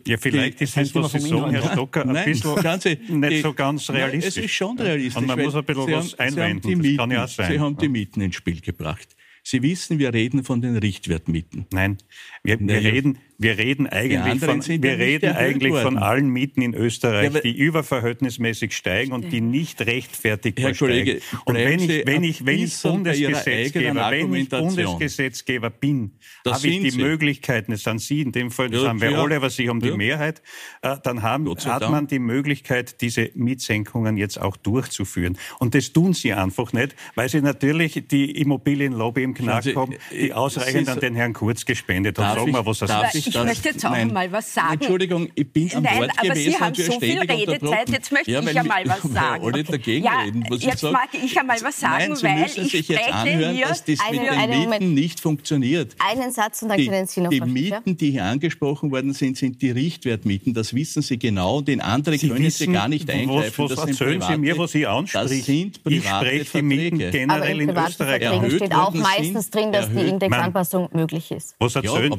Ja, vielleicht die, ist das, was Sie sagen, Herr Stocker, ein nein, bisschen ganze, nicht die, so ganz realistisch. Nein, es ist schon realistisch. Und man muss ein bisschen was haben, einwenden, Sie Mieten, das kann ja auch sein. Sie haben die Mieten ins Spiel gebracht. Sie wissen, wir reden von den Richtwertmieten. Nein, wir, wir reden, Wir reden eigentlich, von, wir reden eigentlich von allen Mieten in Österreich, ja, die überverhältnismäßig steigen und die nicht rechtfertigbar Herr Kollege, steigen. Und wenn ich, wenn ich, wenn ich Bundesgesetzgeber, wenn ich Bundesgesetzgeber bin, habe ich die Sie. Möglichkeiten, es sind Sie in dem Fall, das ja, haben wir ja. alle, was sich um die Mehrheit, äh, dann haben, hat man die Möglichkeit, diese Mietsenkungen jetzt auch durchzuführen. Und das tun Sie einfach nicht, weil Sie natürlich die Immobilienlobby im Knack haben, die äh, ausreichend an den Herrn Kurz gespendet hat. Sagen wir, was er sagt ich das, möchte jetzt auch nein, mal was sagen. Entschuldigung, ich bin am nein, Wort aber gewesen Sie haben so viel Redezeit, jetzt möchte ja, ich ja mal was sagen. Alle dagegen ja, reden, was jetzt ich mag ich ja mal was sagen, nein, Sie weil müssen ich sich jetzt anhören, dass das mit den Mieten Moment. nicht funktioniert. Einen Satz und dann die, können Sie noch Die Mieten, die hier angesprochen worden sind, sind die Richtwertmieten. Das wissen Sie genau. Und in andere Sie können Sie gar nicht eingreifen. Was, was das erzählen Sie mir, was Sie ansprechen? Das sind private ich spreche Mieten generell in Österreich. Aber in steht auch meistens drin, dass die Indexanpassung möglich ist. Was erzählen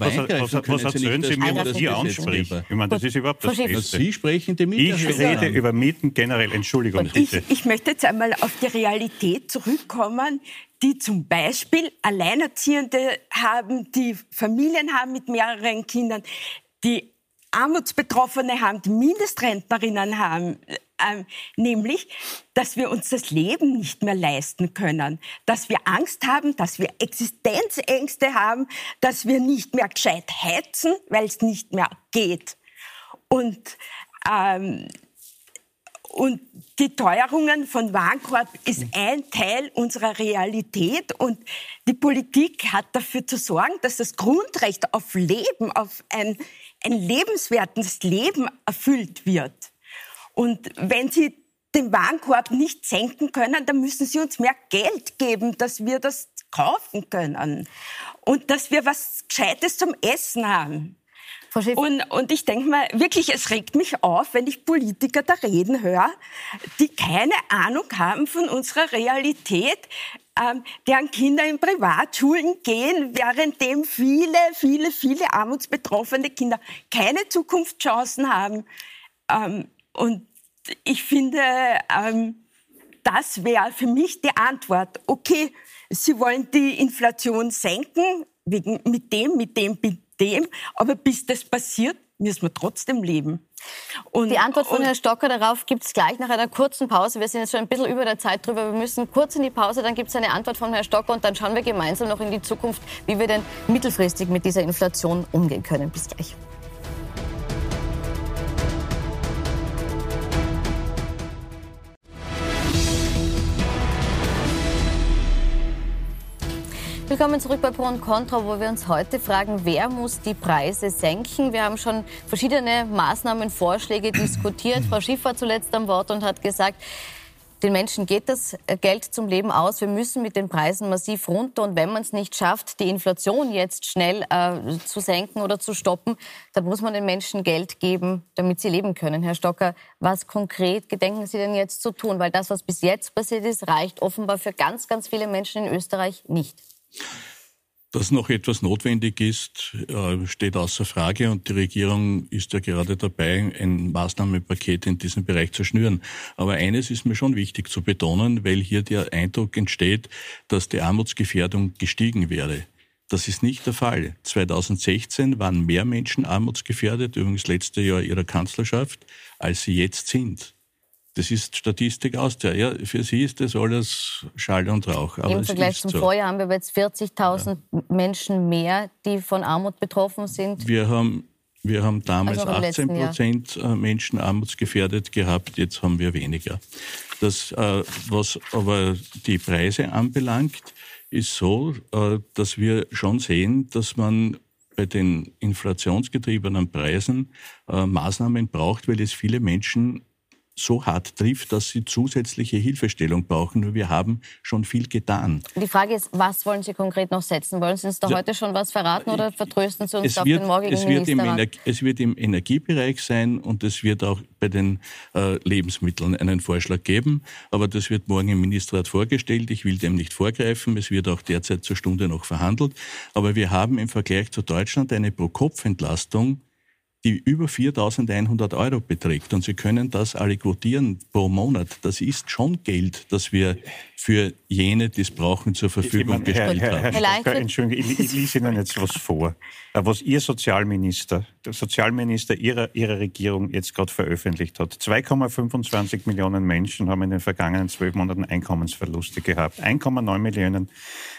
Sie mir, was Sie ansprechen? Ich meine, das ist überhaupt das Beste. Sie sprechen die Mieten. Ich rede über Mieten generell. Entschuldigung, bitte. Ich, ich möchte jetzt einmal auf die Realität zurückkommen die zum Beispiel Alleinerziehende haben, die Familien haben mit mehreren Kindern, die Armutsbetroffene haben, die Mindestrentnerinnen haben, äh, nämlich, dass wir uns das Leben nicht mehr leisten können, dass wir Angst haben, dass wir Existenzängste haben, dass wir nicht mehr gescheit heizen, weil es nicht mehr geht. Und ähm, und die Teuerungen von Warenkorb ist ein Teil unserer Realität und die Politik hat dafür zu sorgen, dass das Grundrecht auf Leben, auf ein, ein lebenswertes Leben erfüllt wird. Und wenn Sie den Warenkorb nicht senken können, dann müssen Sie uns mehr Geld geben, dass wir das kaufen können und dass wir was Gescheites zum Essen haben. Und, und ich denke mal, wirklich, es regt mich auf, wenn ich Politiker da reden höre, die keine Ahnung haben von unserer Realität, ähm, deren Kinder in Privatschulen gehen, währenddem viele, viele, viele armutsbetroffene Kinder keine Zukunftschancen haben. Ähm, und ich finde, ähm, das wäre für mich die Antwort. Okay, Sie wollen die Inflation senken, wegen, mit dem, mit dem, mit dem, aber bis das passiert, müssen wir trotzdem leben. Und, die Antwort von Herrn Stocker darauf gibt es gleich nach einer kurzen Pause. Wir sind jetzt schon ein bisschen über der Zeit drüber. Wir müssen kurz in die Pause, dann gibt es eine Antwort von Herrn Stocker und dann schauen wir gemeinsam noch in die Zukunft, wie wir denn mittelfristig mit dieser Inflation umgehen können. Bis gleich. Willkommen zurück bei Pro und Contra, wo wir uns heute fragen, wer muss die Preise senken? Wir haben schon verschiedene Maßnahmen, Vorschläge diskutiert. Frau Schiff war zuletzt am Wort und hat gesagt, den Menschen geht das Geld zum Leben aus. Wir müssen mit den Preisen massiv runter. Und wenn man es nicht schafft, die Inflation jetzt schnell äh, zu senken oder zu stoppen, dann muss man den Menschen Geld geben, damit sie leben können. Herr Stocker, was konkret gedenken Sie denn jetzt zu tun? Weil das, was bis jetzt passiert ist, reicht offenbar für ganz, ganz viele Menschen in Österreich nicht. Dass noch etwas notwendig ist, äh, steht außer Frage und die Regierung ist ja gerade dabei, ein Maßnahmenpaket in diesem Bereich zu schnüren. Aber eines ist mir schon wichtig zu betonen, weil hier der Eindruck entsteht, dass die Armutsgefährdung gestiegen wäre. Das ist nicht der Fall. 2016 waren mehr Menschen armutsgefährdet, übrigens letzte Jahr ihrer Kanzlerschaft, als sie jetzt sind. Das ist Statistik Austria. Ja, für Sie ist das alles Schall und Rauch. Aber Im Vergleich zum so. Vorjahr haben wir jetzt 40.000 ja. Menschen mehr, die von Armut betroffen sind. Wir haben, wir haben damals also 18 Prozent äh, Menschen armutsgefährdet gehabt, jetzt haben wir weniger. Das, äh, was aber die Preise anbelangt, ist so, äh, dass wir schon sehen, dass man bei den inflationsgetriebenen Preisen Maßnahmen braucht, weil es viele Menschen so hart trifft, dass sie zusätzliche Hilfestellung brauchen. Nur wir haben schon viel getan. Die Frage ist, was wollen Sie konkret noch setzen? Wollen Sie uns da heute schon was verraten oder vertrösten Sie uns es auf wird, den morgigen es wird, im es wird im Energiebereich sein und es wird auch bei den äh, Lebensmitteln einen Vorschlag geben. Aber das wird morgen im Ministerrat vorgestellt. Ich will dem nicht vorgreifen. Es wird auch derzeit zur Stunde noch verhandelt. Aber wir haben im Vergleich zu Deutschland eine Pro-Kopf-Entlastung die über 4.100 Euro beträgt und Sie können das alle quotieren pro Monat, das ist schon Geld, das wir für jene, die es brauchen, zur Verfügung meine, gestellt Herr, haben. Herr, Herr Stocker, Entschuldigung, ich, ich lese Ihnen jetzt was vor, äh, was Ihr Sozialminister, der Sozialminister Ihrer, Ihrer Regierung jetzt gerade veröffentlicht hat. 2,25 Millionen Menschen haben in den vergangenen zwölf Monaten Einkommensverluste gehabt. 1,9 Millionen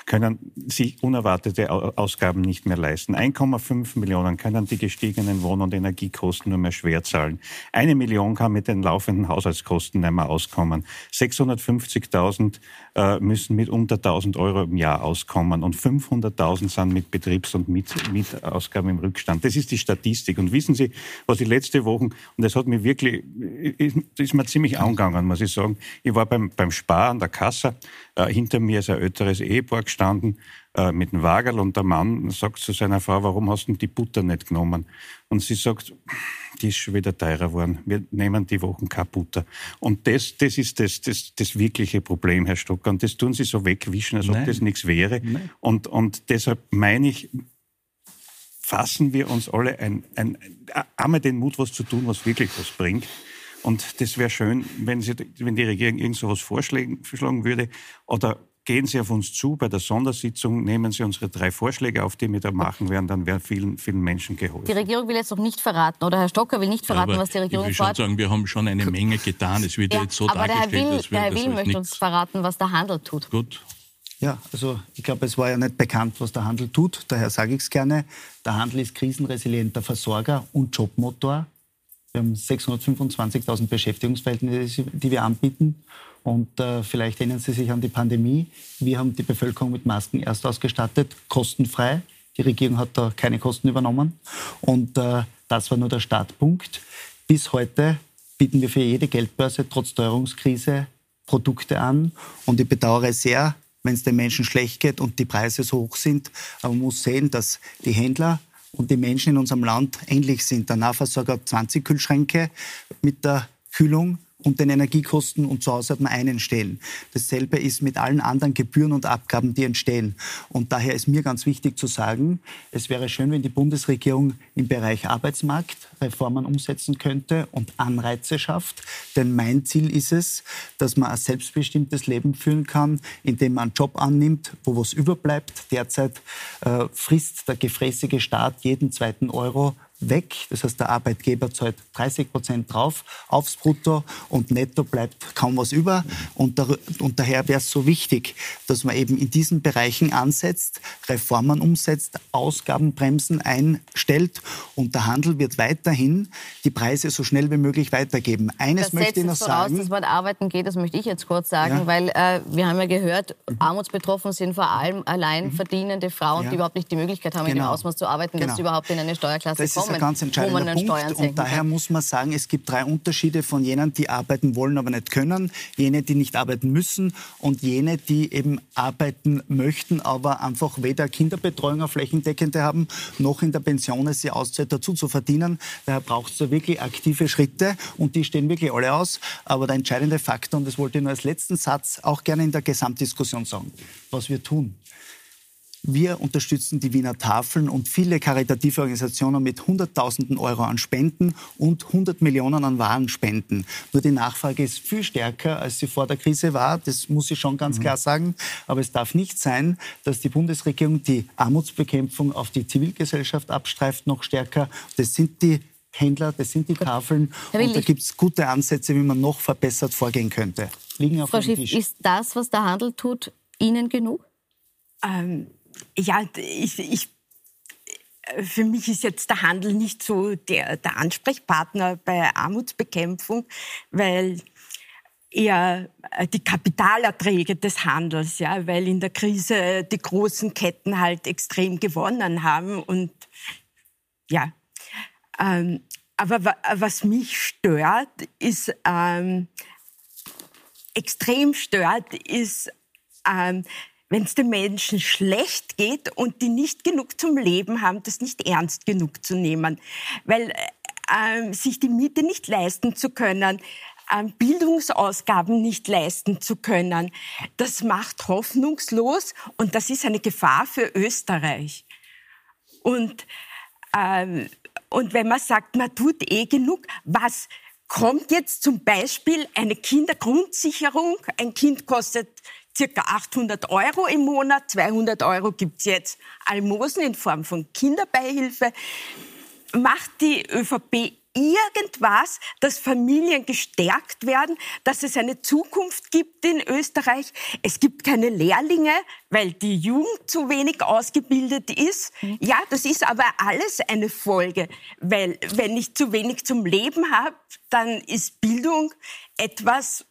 können sich unerwartete Ausgaben nicht mehr leisten. 1,5 Millionen können die gestiegenen Wohn- und Energiekosten nur mehr schwer zahlen. Eine Million kann mit den laufenden Haushaltskosten nicht mehr auskommen. 650.000 äh, müssen mit unter 1000 Euro im Jahr auskommen und 500.000 sind mit Betriebs- und Mietausgaben im Rückstand. Das ist die Statistik. Und wissen Sie, was ich letzte Woche, und das hat mir wirklich, ist, ist mir ziemlich angegangen, muss ich sagen. Ich war beim, beim Spar an der Kasse, äh, hinter mir ist ein älteres Ehepaar gestanden, äh, mit dem Wagel und der Mann sagt zu seiner Frau, warum hast du die Butter nicht genommen? Und sie sagt, die ist schon wieder teurer geworden. Wir nehmen die Wochen keine Butter. Und das, das ist das, das, das wirkliche Problem, Herr Stocker. Und das tun Sie so wegwischen, als ob Nein. das nichts wäre. Und, und deshalb meine ich, fassen wir uns alle ein, ein, einmal den Mut, was zu tun, was wirklich was bringt. Und das wäre schön, wenn, Sie, wenn die Regierung irgend so was vorschlagen würde oder gehen Sie auf uns zu bei der Sondersitzung, nehmen Sie unsere drei Vorschläge auf, die wir da machen werden, dann werden vielen, vielen Menschen geholfen. Die Regierung will jetzt noch nicht verraten, oder Herr Stocker will nicht verraten, ja, was die Regierung vorhat. Ich will schon sagen, wir haben schon eine Menge getan. Es wird ja, jetzt so aber dargestellt, der Herr Will, dass wir, der Herr Will möchte nichts. uns verraten, was der Handel tut. Gut. Ja, also ich glaube, es war ja nicht bekannt, was der Handel tut. Daher sage ich es gerne. Der Handel ist krisenresilienter Versorger und Jobmotor. Wir haben 625.000 Beschäftigungsverhältnisse, die wir anbieten. Und äh, vielleicht erinnern Sie sich an die Pandemie. Wir haben die Bevölkerung mit Masken erst ausgestattet, kostenfrei. Die Regierung hat da keine Kosten übernommen. Und äh, das war nur der Startpunkt. Bis heute bieten wir für jede Geldbörse trotz Teuerungskrise Produkte an. Und ich bedauere sehr, wenn es den Menschen schlecht geht und die Preise so hoch sind. Aber man muss sehen, dass die Händler und die Menschen in unserem Land ähnlich sind. Der Nahversorger hat 20 Kühlschränke mit der Kühlung und den Energiekosten und zu Hause hat man einen stehen. Dasselbe ist mit allen anderen Gebühren und Abgaben, die entstehen. Und daher ist mir ganz wichtig zu sagen, es wäre schön, wenn die Bundesregierung im Bereich Arbeitsmarkt Reformen umsetzen könnte und Anreize schafft. Denn mein Ziel ist es, dass man ein selbstbestimmtes Leben führen kann, indem man einen Job annimmt, wo was überbleibt. Derzeit äh, frisst der gefräßige Staat jeden zweiten Euro weg. Das heißt, der Arbeitgeber zahlt 30 Prozent drauf aufs Brutto und netto bleibt kaum was über. Und, da, und daher wäre es so wichtig, dass man eben in diesen Bereichen ansetzt, Reformen umsetzt, Ausgabenbremsen einstellt und der Handel wird weiterhin die Preise so schnell wie möglich weitergeben. Eines das möchte ich noch voraus, sagen. dass man arbeiten geht, das möchte ich jetzt kurz sagen, Ja. weil äh, wir haben ja gehört, armutsbetroffen sind vor allem allein verdienende Frauen, Mhm. Ja. die überhaupt nicht die Möglichkeit haben, in dem Genau. Ausmaß zu arbeiten, dass Genau. sie überhaupt in eine Steuerklasse Das kommen, ein ganz entscheidender Punkt. Und daher muss man sagen, es gibt drei Unterschiede von jenen, die arbeiten wollen, aber nicht können, jene, die nicht arbeiten müssen und jene, die eben arbeiten möchten, aber einfach weder Kinderbetreuung auf flächendeckende haben, noch in der Pension es sie auszahlt, dazu zu verdienen. Daher braucht es da wirklich aktive Schritte und die stehen wirklich alle aus. Aber der entscheidende Faktor, und das wollte ich nur als letzten Satz auch gerne in der Gesamtdiskussion sagen, was wir tun. Wir unterstützen die Wiener Tafeln und viele karitative Organisationen mit Hunderttausenden Euro an Spenden und 100 Millionen an Warenspenden. Nur die Nachfrage ist viel stärker, als sie vor der Krise war. Das muss ich schon ganz klar sagen. Aber es darf nicht sein, dass die Bundesregierung die Armutsbekämpfung auf die Zivilgesellschaft abstreift noch stärker. Das sind die Händler, das sind die Tafeln. Herr Will, Und da gibt es gute Ansätze, wie man noch verbessert vorgehen könnte. Liegen auf Frau dem Schiff, Tisch. ist das, was der Handel tut, Ihnen genug? Ähm, ja, ich, ich, für mich ist jetzt der Handel nicht so der, der Ansprechpartner bei Armutsbekämpfung, weil eher äh, die Kapitalerträge des Handels, ja, weil in der Krise die großen Ketten halt extrem gewonnen haben und ja. Ähm, aber wa was mich stört, ist ähm, extrem stört, ist ähm, wenn es den Menschen schlecht geht und die nicht genug zum Leben haben, das nicht ernst genug zu nehmen. Weil äh, ähm, sich die Miete nicht leisten zu können, ähm, Bildungsausgaben nicht leisten zu können, das macht hoffnungslos und das ist eine Gefahr für Österreich. Und, ähm, Und wenn man sagt, man tut eh genug, was kommt jetzt zum Beispiel eine Kindergrundsicherung? Ein Kind kostet circa 800 Euro im Monat. 200 Euro gibt's jetzt Almosen in Form von Kinderbeihilfe. Macht die ÖVP irgendwas, dass Familien gestärkt werden, dass es eine Zukunft gibt in Österreich. Es gibt keine Lehrlinge, weil die Jugend zu wenig ausgebildet ist. Ja, das ist aber alles eine Folge, weil wenn ich zu wenig zum Leben habe, dann ist Bildung etwas,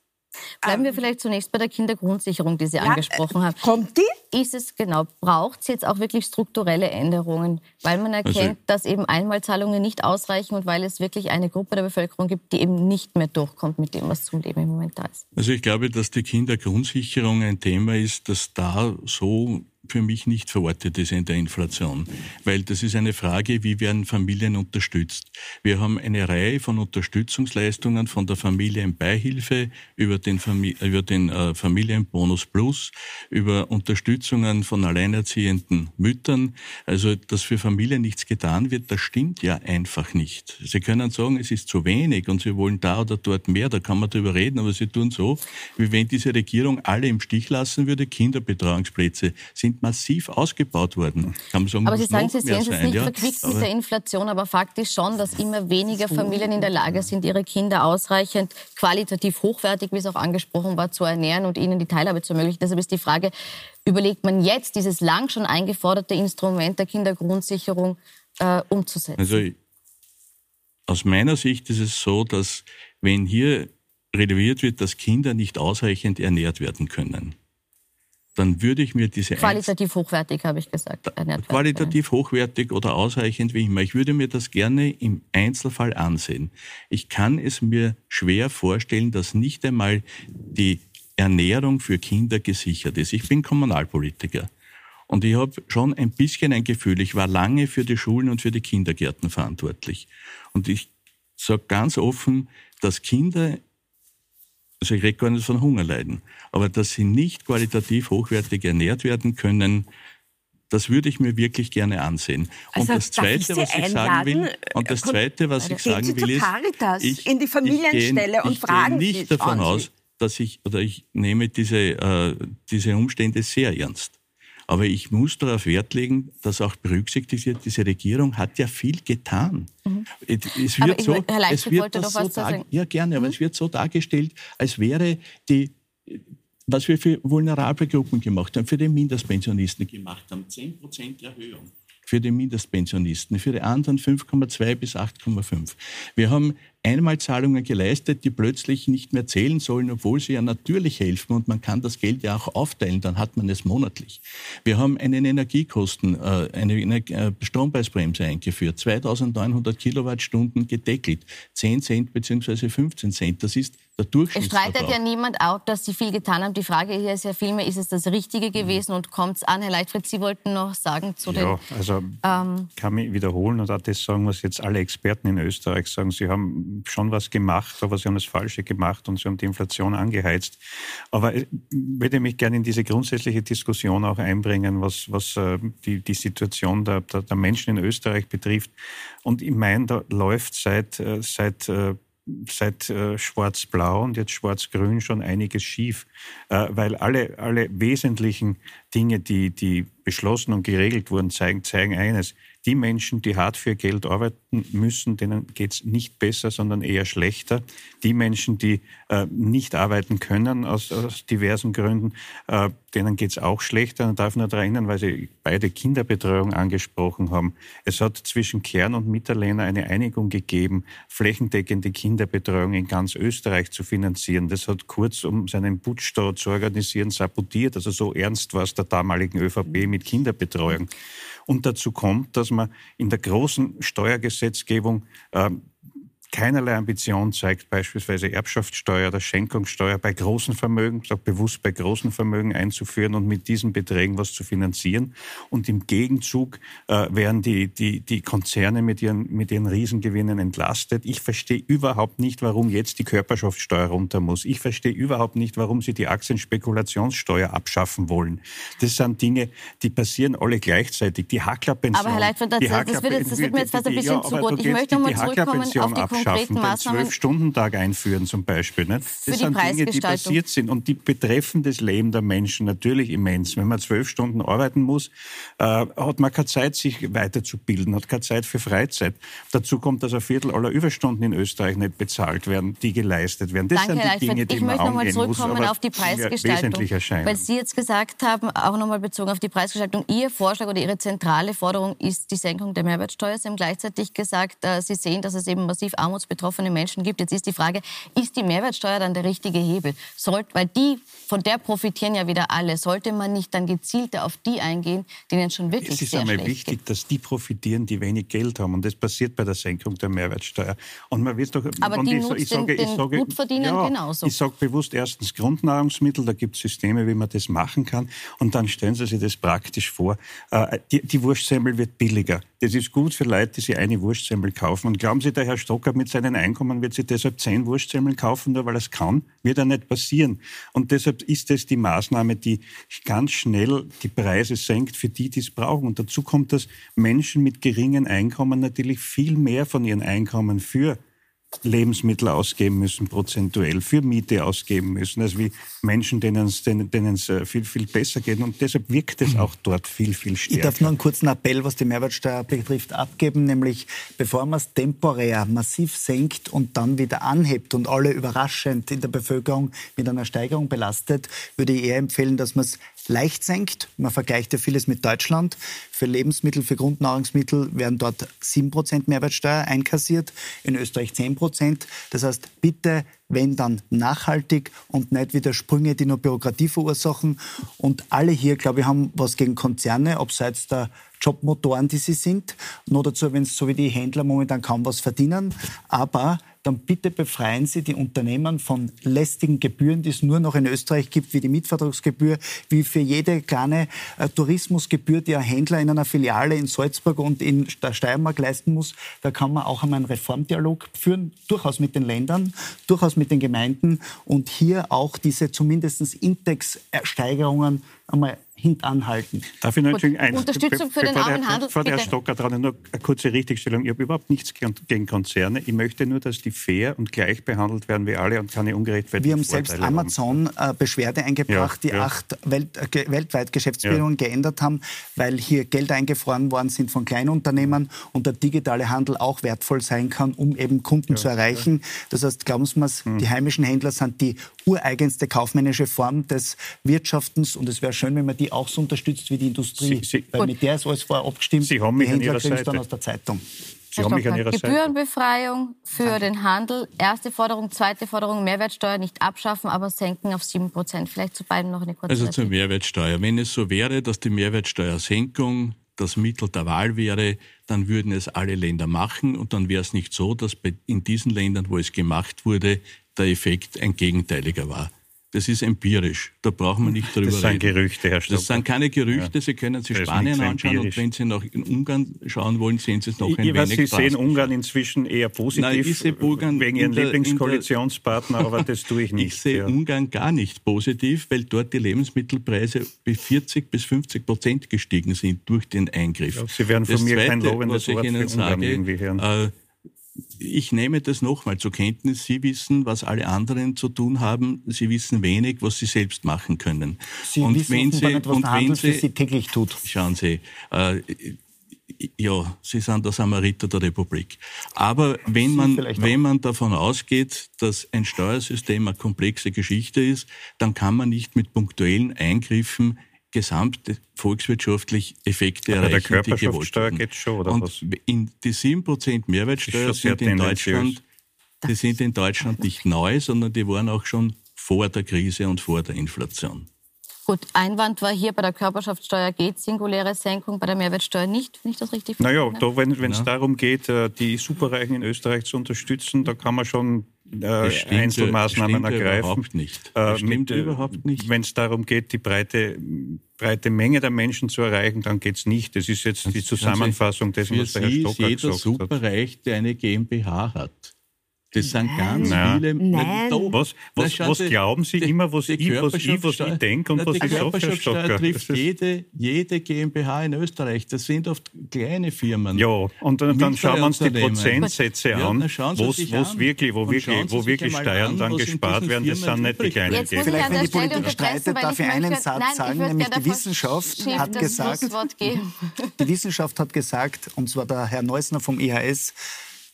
Bleiben wir ähm, vielleicht zunächst bei der Kindergrundsicherung, die Sie ja, angesprochen haben. Kommt die? Ist es genau, braucht es jetzt auch wirklich strukturelle Änderungen, weil man erkennt, dass eben Einmalzahlungen nicht ausreichen und weil es wirklich eine Gruppe der Bevölkerung gibt, die eben nicht mehr durchkommt mit dem, was zum Leben im Moment da ist? Also ich glaube, dass die Kindergrundsicherung ein Thema ist, das da so für mich nicht verortet ist in der Inflation, weil das ist eine Frage, wie werden Familien unterstützt. Wir haben eine Reihe von Unterstützungsleistungen von der Familienbeihilfe über den, Famili über den äh, Familienbonus Plus, über Unterstützungen von alleinerziehenden Müttern. Also, dass für Familien nichts getan wird, das stimmt ja einfach nicht. Sie können sagen, es ist zu wenig und Sie wollen da oder dort mehr, da kann man darüber reden, aber Sie tun so, wie wenn diese Regierung alle im Stich lassen würde. Kinderbetreuungsplätze sind massiv ausgebaut worden. Sagen, aber Sie sagen, Sie sehen es nicht ja? verquickt mit der Inflation, aber Fakt ist schon, dass immer weniger Familien in der Lage sind, ihre Kinder ausreichend qualitativ hochwertig, wie es auch angesprochen war, zu ernähren und ihnen die Teilhabe zu ermöglichen. Deshalb ist die Frage, überlegt man jetzt dieses lang schon eingeforderte Instrument der Kindergrundsicherung äh, umzusetzen? Also aus meiner Sicht ist es so, dass wenn hier releviert wird, dass Kinder nicht ausreichend ernährt werden können, dann würde ich mir diese qualitativ hochwertig habe ich gesagt qualitativ hochwertig oder ausreichend wie immer. Ich würde mir das gerne im Einzelfall ansehen. Ich kann es mir schwer vorstellen dass nicht einmal die Ernährung für Kinder gesichert ist. Ich bin Kommunalpolitiker. Und ich habe schon ein bisschen ein Gefühl ich war lange für die Schulen und für die Kindergärten verantwortlich. Und ich sage ganz offen dass Kinder also ich rede gar nicht von Hungerleiden, aber dass sie nicht qualitativ hochwertig ernährt werden können, das würde ich mir wirklich gerne ansehen. Also und das Zweite, was ich sagen will, und das Zweite, was ich sagen will, ist, ich, in die Familienstelle ich und fragen gehe nicht davon aus, dass ich oder ich nehme diese äh, diese Umstände sehr ernst. Aber ich muss darauf Wert legen, dass auch berücksichtigt wird, diese Regierung hat ja viel getan. Mhm. Es wird aber so, Herr es wird das so dar, ja gerne, mhm. aber es wird so dargestellt, als wäre die was wir für vulnerable Gruppen gemacht haben, für die Mindestpensionisten gemacht haben, 10% Erhöhung für die Mindestpensionisten, für die anderen 5,2 bis 8,5. Wir haben Einmalzahlungen geleistet, die plötzlich nicht mehr zählen sollen, obwohl sie ja natürlich helfen und man kann das Geld ja auch aufteilen, dann hat man es monatlich. Wir haben einen Energiekosten, äh, eine äh, Strompreisbremse eingeführt, 2900 Kilowattstunden gedeckelt, 10 Cent bzw. 15 Cent. Das ist der Es streitet ja niemand auch, dass Sie viel getan haben. Die Frage hier ist ja vielmehr, ist es das Richtige gewesen und kommt es an? Herr Leitfried, Sie wollten noch sagen zu ja, den... also ähm, kann mich wiederholen und auch das sagen, was jetzt alle Experten in Österreich sagen. Sie haben schon was gemacht, aber sie haben das Falsche gemacht und sie haben die Inflation angeheizt. Aber ich würde mich gerne in diese grundsätzliche Diskussion auch einbringen, was, was äh, die, die Situation der, der, der Menschen in Österreich betrifft. Und ich meine, da läuft seit, äh, seit äh, seit äh, Schwarz-Blau und jetzt Schwarz-Grün schon einiges schief, äh, weil alle, alle wesentlichen Dinge, die, die beschlossen und geregelt wurden, zeigen, zeigen eines die Menschen, die hart für Geld arbeiten müssen, denen geht es nicht besser, sondern eher schlechter. Die Menschen, die äh, nicht arbeiten können aus, aus diversen Gründen, äh, denen geht es auch schlechter. Und darf nur daran erinnern, weil Sie beide Kinderbetreuung angesprochen haben. Es hat zwischen Kern und Mitterlehner eine Einigung gegeben, flächendeckende Kinderbetreuung in ganz Österreich zu finanzieren. Das hat Kurz, um seinen Putsch dort zu organisieren, sabotiert. Also so ernst war es der damaligen ÖVP mit Kinderbetreuung. Und dazu kommt, dass man in der großen Steuergesetzgebung äh, keinerlei Ambition zeigt, beispielsweise Erbschaftssteuer oder Schenkungssteuer bei großen Vermögen, auch bewusst bei großen Vermögen einzuführen und mit diesen Beträgen was zu finanzieren. Und im Gegenzug äh, werden die, die, die Konzerne mit ihren, mit ihren Riesengewinnen entlastet. Ich verstehe überhaupt nicht, warum jetzt die Körperschaftssteuer runter muss. Ich verstehe überhaupt nicht, warum sie die Aktienspekulationssteuer abschaffen wollen. Das sind Dinge, die passieren alle gleichzeitig. Die Hacklerpension. Aber Herr Leitfried, das, das, wird, jetzt, das wird mir jetzt fast ein bisschen ja, zu gut. Ich möchte nochmal zurückkommen auf die abschaffen, den Zwölf-Stunden-Tag einführen zum Beispiel. Ne? Das sind Dinge, die passiert sind und die betreffen das Leben der Menschen natürlich immens. Wenn man zwölf Stunden arbeiten muss, äh, hat man keine Zeit, sich weiterzubilden, hat keine Zeit für Freizeit. Dazu kommt, dass ein Viertel aller Überstunden in Österreich nicht bezahlt werden, die geleistet werden. Das Danke, sind die Dinge, die ich man möchte nochmal zurückkommen muss, auf die Preisgestaltung, weil Sie jetzt gesagt haben, auch nochmal bezogen auf die Preisgestaltung, Ihr Vorschlag oder Ihre zentrale Forderung ist die Senkung der Mehrwertsteuer. Sie haben gleichzeitig gesagt, äh, Sie sehen, dass es eben massiv armutsbetroffene Menschen gibt. Jetzt ist die Frage, ist die Mehrwertsteuer dann der richtige Hebel? Sollt, weil die, von der profitieren ja wieder alle. Sollte man nicht dann gezielter auf die eingehen, denen schon wirklich sehr Es ist einmal wichtig, geht? dass die profitieren, die wenig Geld haben. Und das passiert bei der Senkung der Mehrwertsteuer. Und man wird doch, Aber die nutzt ich sage, den, ich sage, Gutverdienern ja, genauso. Ich sage bewusst erstens Grundnahrungsmittel, da gibt es Systeme, wie man das machen kann. Und dann stellen Sie sich das praktisch vor. Äh, die, die Wurstsemmel wird billiger. Das ist gut für Leute, die sich eine Wurstsemmel kaufen. Und glauben Sie, der Herr Stocker mit seinen Einkommen wird sich deshalb zehn Wurstsemmeln kaufen, nur weil er es kann? Wird ja nicht passieren. Und deshalb ist das die Maßnahme, die ganz schnell die Preise senkt für die, die es brauchen. Und dazu kommt, dass Menschen mit geringen Einkommen natürlich viel mehr von ihren Einkommen für Lebensmittel ausgeben müssen, prozentuell für Miete ausgeben müssen, als wie Menschen, denen es, denen, denen es äh, viel, viel besser geht. Und deshalb wirkt es auch dort viel, viel stärker. Ich darf nur einen kurzen Appell, was die Mehrwertsteuer betrifft, abgeben, nämlich bevor man es temporär massiv senkt und dann wieder anhebt und alle überraschend in der Bevölkerung mit einer Steigerung belastet, würde ich eher empfehlen, dass man es leicht senkt. Man vergleicht ja vieles mit Deutschland. Für Lebensmittel, für Grundnahrungsmittel werden dort 7% Mehrwertsteuer einkassiert, in Österreich 10%. Das heißt, bitte, wenn dann nachhaltig und nicht wieder Sprünge, die nur Bürokratie verursachen. Und alle hier, glaube ich, haben was gegen Konzerne, abseits der Jobmotoren, die sie sind. Nur dazu, wenn es so wie die Händler momentan kaum was verdienen. Aber dann bitte befreien Sie die Unternehmen von lästigen Gebühren, die es nur noch in Österreich gibt, wie die Mietvertragsgebühr, wie für jede kleine äh, Tourismusgebühr, die ein Händler in einer Filiale in Salzburg und in der Steiermark leisten muss. Da kann man auch einmal einen Reformdialog führen, durchaus mit den Ländern, durchaus mit den Gemeinden und hier auch diese zumindest Indexsteigerungen einmal hintanhalten. Darf ich noch eins, Unterstützung für den armen Handel? Vor der Stocker dran nur eine kurze Richtigstellung. Ich habe überhaupt nichts gegen Konzerne. Ich möchte nur, dass die fair und gleich behandelt werden wie alle und keine ungerechtfertigten Wir haben selbst Amazon äh, Beschwerde eingebracht, ja, die ja. acht Welt, äh, weltweit Geschäftsbedingungen ja. geändert haben, weil hier Gelder eingefroren worden sind von Kleinunternehmern und der digitale Handel auch wertvoll sein kann, um eben Kunden zu erreichen. Das heißt, glauben Sie mir, hm. die heimischen Händler sind die ureigenste kaufmännische Form des Wirtschaftens und es wäre schön, wenn man die auch so unterstützt wie die Industrie. Sie, Sie, weil mit der ist alles vorher abgestimmt. Sie haben mich die Händler kriegen dann aus der Zeitung. Sie haben mich an Ihrer Gebührenbefreiung für Danke. den Handel. Erste Forderung, zweite Forderung, Mehrwertsteuer nicht abschaffen, aber senken auf 7 Prozent. Vielleicht zu beiden noch eine kurze Also zur Mehrwertsteuer. Wenn es so wäre, dass die Mehrwertsteuersenkung das Mittel der Wahl wäre, dann würden es alle Länder machen und dann wäre es nicht so, dass in diesen Ländern, wo es gemacht wurde, der Effekt ein gegenteiliger war. Das ist empirisch. Da brauchen wir nicht darüber reden. Das sind reden. Gerüchte, Herr Stocker. Das sind keine Gerüchte. Ja. Sie können sich Spanien anschauen empirisch. und wenn Sie noch in Ungarn schauen wollen, sehen Sie es noch ein ich wenig weiß, Sie sehen Ungarn inzwischen eher positiv Nein, ich sehe Ungarn wegen Ihrem Lieblingskoalitionspartner, aber das tue ich nicht. Ich sehe ja. Ungarn gar nicht positiv, weil dort die Lebensmittelpreise bis 40 bis 50 Prozent gestiegen sind durch den Eingriff. Ja, Sie werden von das mir Zweite, kein lobendes Wort für Ungarn sage, irgendwie hören. Äh, ich nehme das nochmal zur Kenntnis. Sie wissen, was alle anderen zu tun haben. Sie wissen wenig, was Sie selbst machen können. Sie und wissen wenn Sie, nicht, was und Handel Sie, Sie täglich tut. Schauen Sie, äh, ja, Sie sind der Samariter der Republik. Aber wenn man, wenn man davon ausgeht, dass ein Steuersystem eine komplexe Geschichte ist, dann kann man nicht mit punktuellen Eingriffen gesamt volkswirtschaftlich Effekte Aber erreichen, der Körperschaftsteuer geht schon, oder Und was? In die 7% Mehrwertsteuer sind in Deutschland, die sind in Deutschland nicht neu, sondern die waren auch schon vor der Krise und vor der Inflation. Gut, Einwand war hier, bei der Körperschaftssteuer geht singuläre Senkung, bei der Mehrwertsteuer nicht. Finde ich das richtig Naja, da, wenn es ja. darum geht, äh, die Superreichen in Österreich zu unterstützen, da kann man schon äh, Einzelmaßnahmen ergreifen. Überhaupt nicht. Äh, mit, überhaupt nicht. Wenn es darum geht, die breite, breite Menge der Menschen zu erreichen, dann geht es nicht. Das ist jetzt die Zusammenfassung dessen, was der Herr Stocker gesagt hat. jeder Superreich, der eine GmbH hat. Das sind Nein. ganz Nein. viele. Nein. Was, was, was glauben Sie immer, was ich, was ich, was ich denke und was ich sage, Herr Stocker? trifft jede, jede GmbH in Österreich. Das sind oft kleine Firmen. Ja, und dann, dann schauen wir uns die Prozentsätze ja, an, wo's, wo's wirklich, wo wirklich, wo wirklich Steuern dann gespart werden. Das sind nicht die kleinen GmbH. Vielleicht, wenn die Politik streitet, darf ich einen Satz sagen, nämlich die Wissenschaft hat gesagt, die Wissenschaft hat gesagt, und zwar der Herr Neusner vom IHS,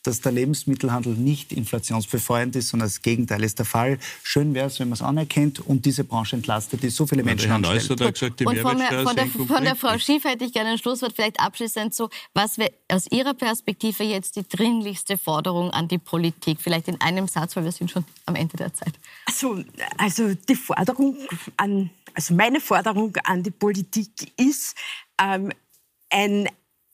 dass der Lebensmittelhandel nicht inflationsbefeuernd ist, sondern das Gegenteil ist der Fall. Schön wäre es, wenn man es anerkennt und diese Branche entlastet, die so viele Menschen ja, anstellt. Hat gesagt, die und von, der, von, der, von der Frau Schiff hätte ich gerne ein Schlusswort, vielleicht abschließend so, was wäre aus Ihrer Perspektive jetzt die dringlichste Forderung an die Politik? Vielleicht in einem Satz, weil wir sind schon am Ende der Zeit. Also, also die Forderung an, also meine Forderung an die Politik ist, ähm, ein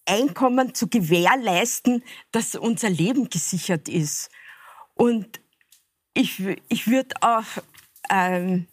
Einkommen zu gewährleisten, dass unser Leben gesichert ist. Und ich, ich würde auch ähm,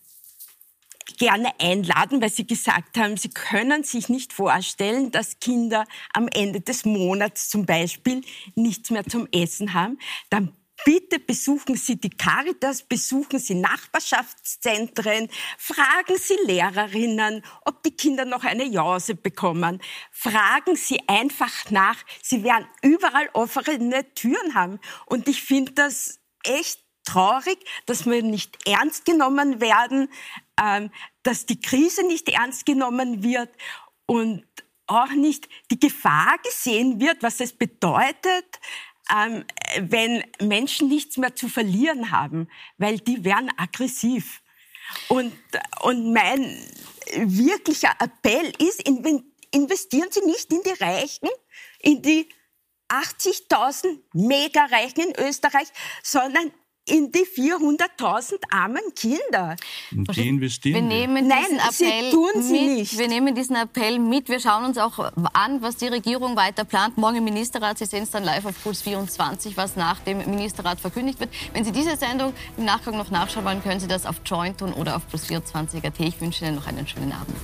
gerne einladen, weil Sie gesagt haben, Sie können sich nicht vorstellen, dass Kinder am Ende des Monats zum Beispiel nichts mehr zum Essen haben. Dann Bitte besuchen Sie die Caritas, besuchen Sie Nachbarschaftszentren, fragen Sie Lehrerinnen, ob die Kinder noch eine Jause bekommen. Fragen Sie einfach nach. Sie werden überall offene Türen haben. Und ich finde das echt traurig, dass wir nicht ernst genommen werden, ähm, dass die Krise nicht ernst genommen wird und auch nicht die Gefahr gesehen wird, was es bedeutet, ähm, wenn Menschen nichts mehr zu verlieren haben, weil die werden aggressiv. Und, und mein wirklicher Appell ist, investieren Sie nicht in die Reichen, in die 80.000 Mega-Reichen in Österreich, sondern in die 400.000 armen Kinder. Und die investieren wir nehmen Nein, diesen Appell sie tun sie mit. nicht. Wir nehmen diesen Appell mit. Wir schauen uns auch an, was die Regierung weiter plant. Morgen im Ministerrat, Sie sehen es dann live auf Puls 24, was nach dem Ministerrat verkündigt wird. Wenn Sie diese Sendung im Nachgang noch nachschauen wollen, können Sie das auf Joint tun oder auf Puls 24.at. Ich wünsche Ihnen noch einen schönen Abend.